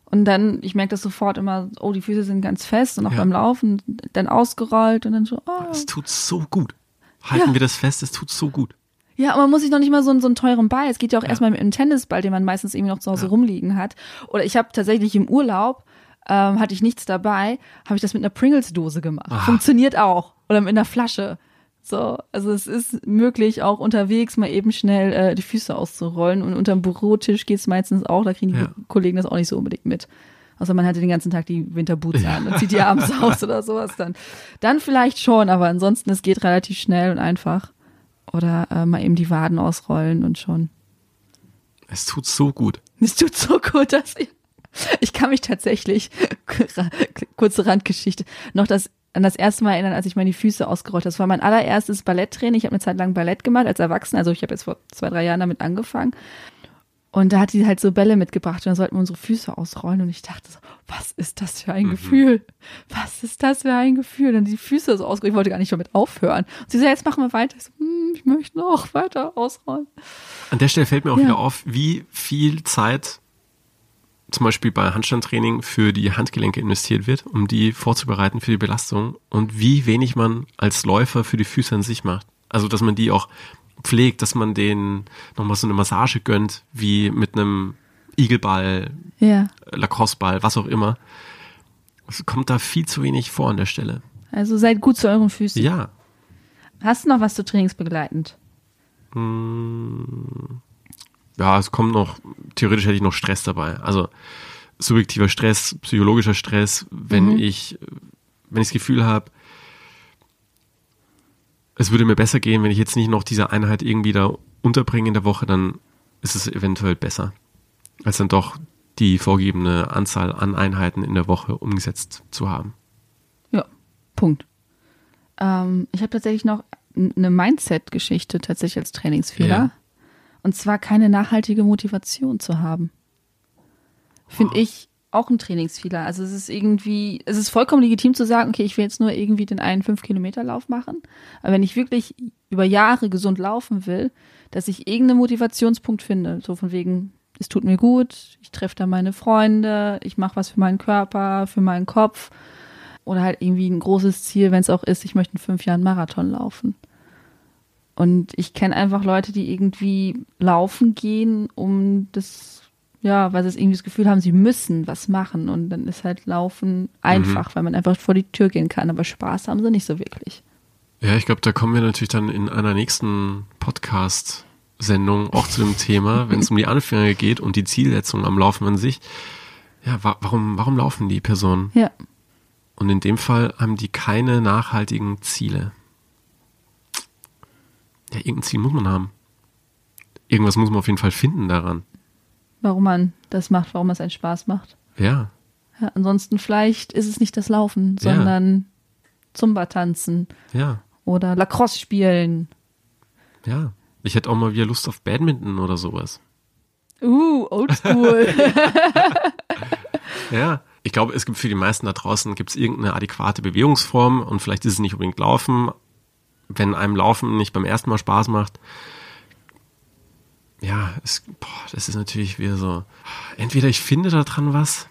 Und dann, ich merke das sofort immer, oh, die Füße sind ganz fest und auch Ja. beim Laufen dann ausgerollt und dann so, oh. Es tut so gut. Halten Ja. wir das fest, es tut so gut. Ja, aber man muss sich noch nicht mal so, einen- so einen teuren Ball. Es geht ja auch erstmal mit einem Tennisball, den man meistens irgendwie noch zu Hause Ja. rumliegen hat. Oder ich habe tatsächlich im Urlaub, ähm, hatte ich nichts dabei, habe ich das mit einer Pringles-Dose gemacht. Ah. Funktioniert auch. Oder mit einer Flasche. So, also es ist möglich, auch unterwegs mal eben schnell äh, die Füße auszurollen. Und unterm Bürotisch geht's meistens auch, da kriegen die Ja. Kollegen das auch nicht so unbedingt mit. Außer man hatte den ganzen Tag die Winterboots an und zieht die abends [LAUGHS] aus oder sowas dann. Dann vielleicht schon, aber ansonsten, es geht relativ schnell und einfach. Oder äh, mal eben die Waden ausrollen und schon. Es tut so gut. Es tut so gut, dass ich, ich kann mich tatsächlich, [LAUGHS] kurze Randgeschichte, noch das an das erste Mal erinnern, als ich meine Füße ausgerollt habe. Das war mein allererstes Balletttraining. Ich habe eine Zeit lang Ballett gemacht als Erwachsener. Also ich habe jetzt vor zwei, drei Jahren damit angefangen. Und da hat die halt so Bälle mitgebracht und dann sollten wir unsere Füße ausrollen. Und ich dachte so, was ist das für ein Gefühl? Was ist das für ein Gefühl? Und die Füße so ausgerollt. Ich wollte gar nicht damit aufhören. Und sie so, jetzt machen wir weiter. Ich so, hm, ich möchte noch weiter ausrollen. An der Stelle fällt mir auch Ja. wieder auf, wie viel Zeit zum Beispiel bei Handstandtraining für die Handgelenke investiert wird, um die vorzubereiten für die Belastung und wie wenig man als Läufer für die Füße an sich macht. Also, dass man die auch pflegt, dass man denen nochmal so eine Massage gönnt, wie mit einem Igelball, Ja. Lacrosseball, was auch immer. Es kommt da viel zu wenig vor an der Stelle. Also seid gut zu euren Füßen. Ja, Hast du noch was zu trainingsbegleitend? ja, es kommt noch, theoretisch hätte ich noch Stress dabei. Also subjektiver Stress, psychologischer Stress, wenn ich, wenn ich das Gefühl habe, es würde mir besser gehen, wenn ich jetzt nicht noch diese Einheit irgendwie da unterbringe in der Woche, dann ist es eventuell besser, als dann doch die vorgegebene Anzahl an Einheiten in der Woche umgesetzt zu haben. Ja, Punkt. Ähm, ich habe tatsächlich noch eine Mindset-Geschichte tatsächlich als Trainingsfehler. Ja. Und zwar keine nachhaltige Motivation zu haben. Finde ich auch ein Trainingsfehler. Also es ist irgendwie, es ist vollkommen legitim zu sagen, okay, ich will jetzt nur irgendwie den einen 5-Kilometer-Lauf machen. Aber wenn ich wirklich über Jahre gesund laufen will, dass ich irgendeinen Motivationspunkt finde, so von wegen, es tut mir gut, ich treffe da meine Freunde, ich mache was für meinen Körper, für meinen Kopf oder halt irgendwie ein großes Ziel, wenn es auch ist, ich möchte in fünf Jahren Marathon laufen. Und ich kenne einfach Leute, die irgendwie laufen gehen, um das, ja, weil sie irgendwie das Gefühl haben, sie müssen was machen. Und dann ist halt Laufen einfach, weil man einfach vor die Tür gehen kann. Aber Spaß haben sie nicht so wirklich. Ja, ich glaube, da kommen wir natürlich dann in einer nächsten Podcast-Sendung auch zu dem Thema, [LAUGHS] wenn es um die Anfänge geht und die Zielsetzung am Laufen an sich. Ja, wa warum, warum laufen die Personen? Ja, Und in dem Fall haben die keine nachhaltigen Ziele. Ja, irgendein Ziel muss man haben. Irgendwas muss man auf jeden Fall finden daran. Warum man das macht, warum es einen Spaß macht. Ja, Ja, ansonsten vielleicht ist es nicht das Laufen, Ja. sondern Zumba tanzen ja, oder Lacrosse spielen. ja. Ich hätte auch mal wieder Lust auf Badminton oder sowas. Uh, oldschool. [LAUGHS] Ja, ich glaube, es gibt für die meisten da draußen gibt es irgendeine adäquate Bewegungsform und vielleicht ist es nicht unbedingt Laufen. Wenn einem Laufen nicht beim ersten Mal Spaß macht, ja, es, boah, das ist natürlich wieder so. Entweder ich finde da dran was,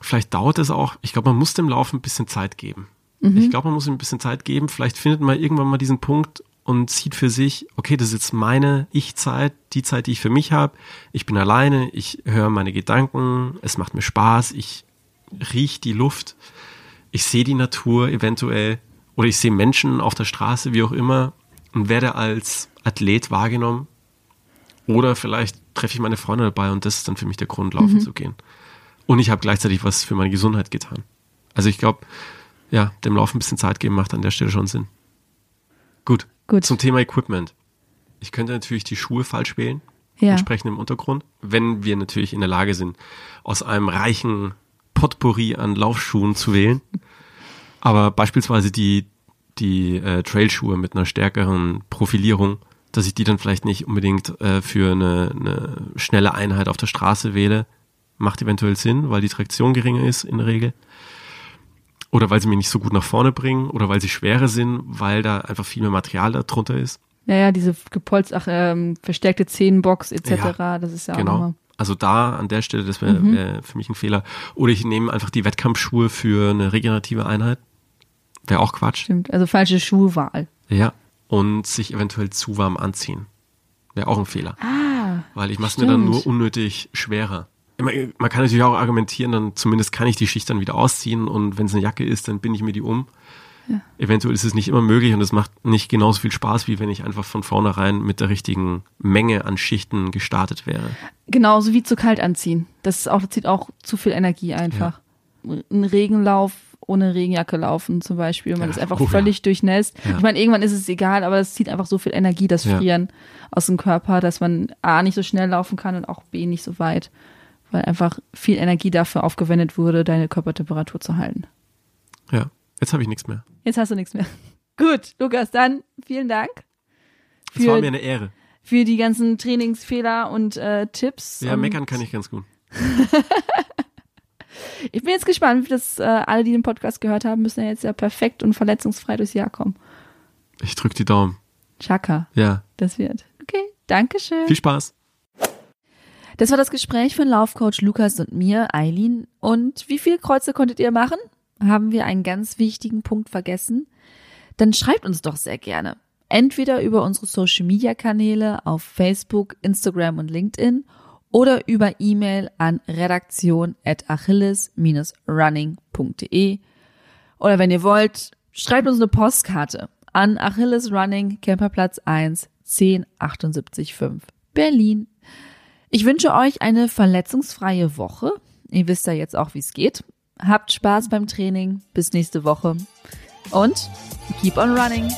vielleicht dauert es auch. Ich glaube, man muss dem Laufen ein bisschen Zeit geben. Ich glaube, man muss ihm ein bisschen Zeit geben. Vielleicht findet man irgendwann mal diesen Punkt und sieht für sich, okay, das ist jetzt meine Ich-Zeit, die Zeit, die ich für mich habe. Ich bin alleine, ich höre meine Gedanken, es macht mir Spaß, ich riech die Luft, ich sehe die Natur eventuell oder ich sehe Menschen auf der Straße, wie auch immer, und werde als Athlet wahrgenommen. Oder vielleicht treffe ich meine Freunde dabei und das ist dann für mich der Grund, laufen zu gehen. Und ich habe gleichzeitig was für meine Gesundheit getan. Also ich glaube, ja, dem Laufen ein bisschen Zeit geben macht an der Stelle schon Sinn. Gut. Gut. Zum Thema Equipment. Ich könnte natürlich die Schuhe falsch wählen, ja. entsprechend im Untergrund, wenn wir natürlich in der Lage sind, aus einem reichen Potpourri an Laufschuhen zu wählen. Aber beispielsweise die, die äh, Trailschuhe mit einer stärkeren Profilierung, dass ich die dann vielleicht nicht unbedingt äh, für eine, eine schnelle Einheit auf der Straße wähle, macht eventuell Sinn, weil die Traktion geringer ist in der Regel. Oder weil sie mich nicht so gut nach vorne bringen oder weil sie schwerer sind, weil da einfach viel mehr Material darunter ist. Ja, ja, diese gepolst, ach, ähm, verstärkte Zehenbox etc., das ist ja auch Genau. nochmal. Also da an der Stelle, das wäre Mhm. wär für mich ein Fehler. Oder ich nehme einfach die Wettkampfschuhe für eine regenerative Einheit. Wäre auch Quatsch. Stimmt, also falsche Schuhwahl. Ja. Und sich eventuell zu warm anziehen. Wäre auch ein Fehler. Ah, Weil ich mache es mir dann nur unnötig schwerer. Man kann natürlich auch argumentieren, dann zumindest kann ich die Schicht dann wieder ausziehen und wenn es eine Jacke ist, dann binde ich mir die um. Eventuell ist es nicht immer möglich und es macht nicht genauso viel Spaß, wie wenn ich einfach von vornherein mit der richtigen Menge an Schichten gestartet wäre. genauso wie zu kalt anziehen. Das ist auch, das zieht auch zu viel Energie einfach. Ein Regenlauf ohne Regenjacke laufen zum Beispiel, man Ja, ist einfach oh ja. völlig durchnässt. Ja. Ich meine, irgendwann ist es egal, aber es zieht einfach so viel Energie, das Ja. Frieren aus dem Körper, dass man A nicht so schnell laufen kann und auch B nicht so weit, weil einfach viel Energie dafür aufgewendet wurde, deine Körpertemperatur zu halten. Ja, jetzt habe ich nichts mehr. Jetzt hast du nichts mehr. [LAUGHS] Gut, Lukas, dann vielen Dank Es war mir eine Ehre. für die ganzen Trainingsfehler und äh, Tipps. Ja, und meckern kann ich ganz gut. [LAUGHS] Ich bin jetzt gespannt, wie das äh, alle, die den Podcast gehört haben, müssen ja jetzt ja perfekt und verletzungsfrei durchs Jahr kommen. Ich drück die Daumen. Chaka, Ja, das wird. Okay, Dankeschön. viel Spaß. Das war das Gespräch von Laufcoach Lukas und mir, Eileen. Und wie viele Kreuze konntet ihr machen? Haben wir einen ganz wichtigen Punkt vergessen? Dann schreibt uns doch sehr gerne. Entweder über unsere Social Media Kanäle auf Facebook, Instagram und LinkedIn oder über E-Mail an redaktion at achilles-running.de oder wenn ihr wollt, schreibt uns eine Postkarte an Achilles Running Camperplatz 1 10785 Berlin. Ich wünsche euch eine verletzungsfreie Woche. Ihr wisst ja jetzt auch, wie es geht. Habt Spaß beim Training. Bis nächste Woche. Und keep on running.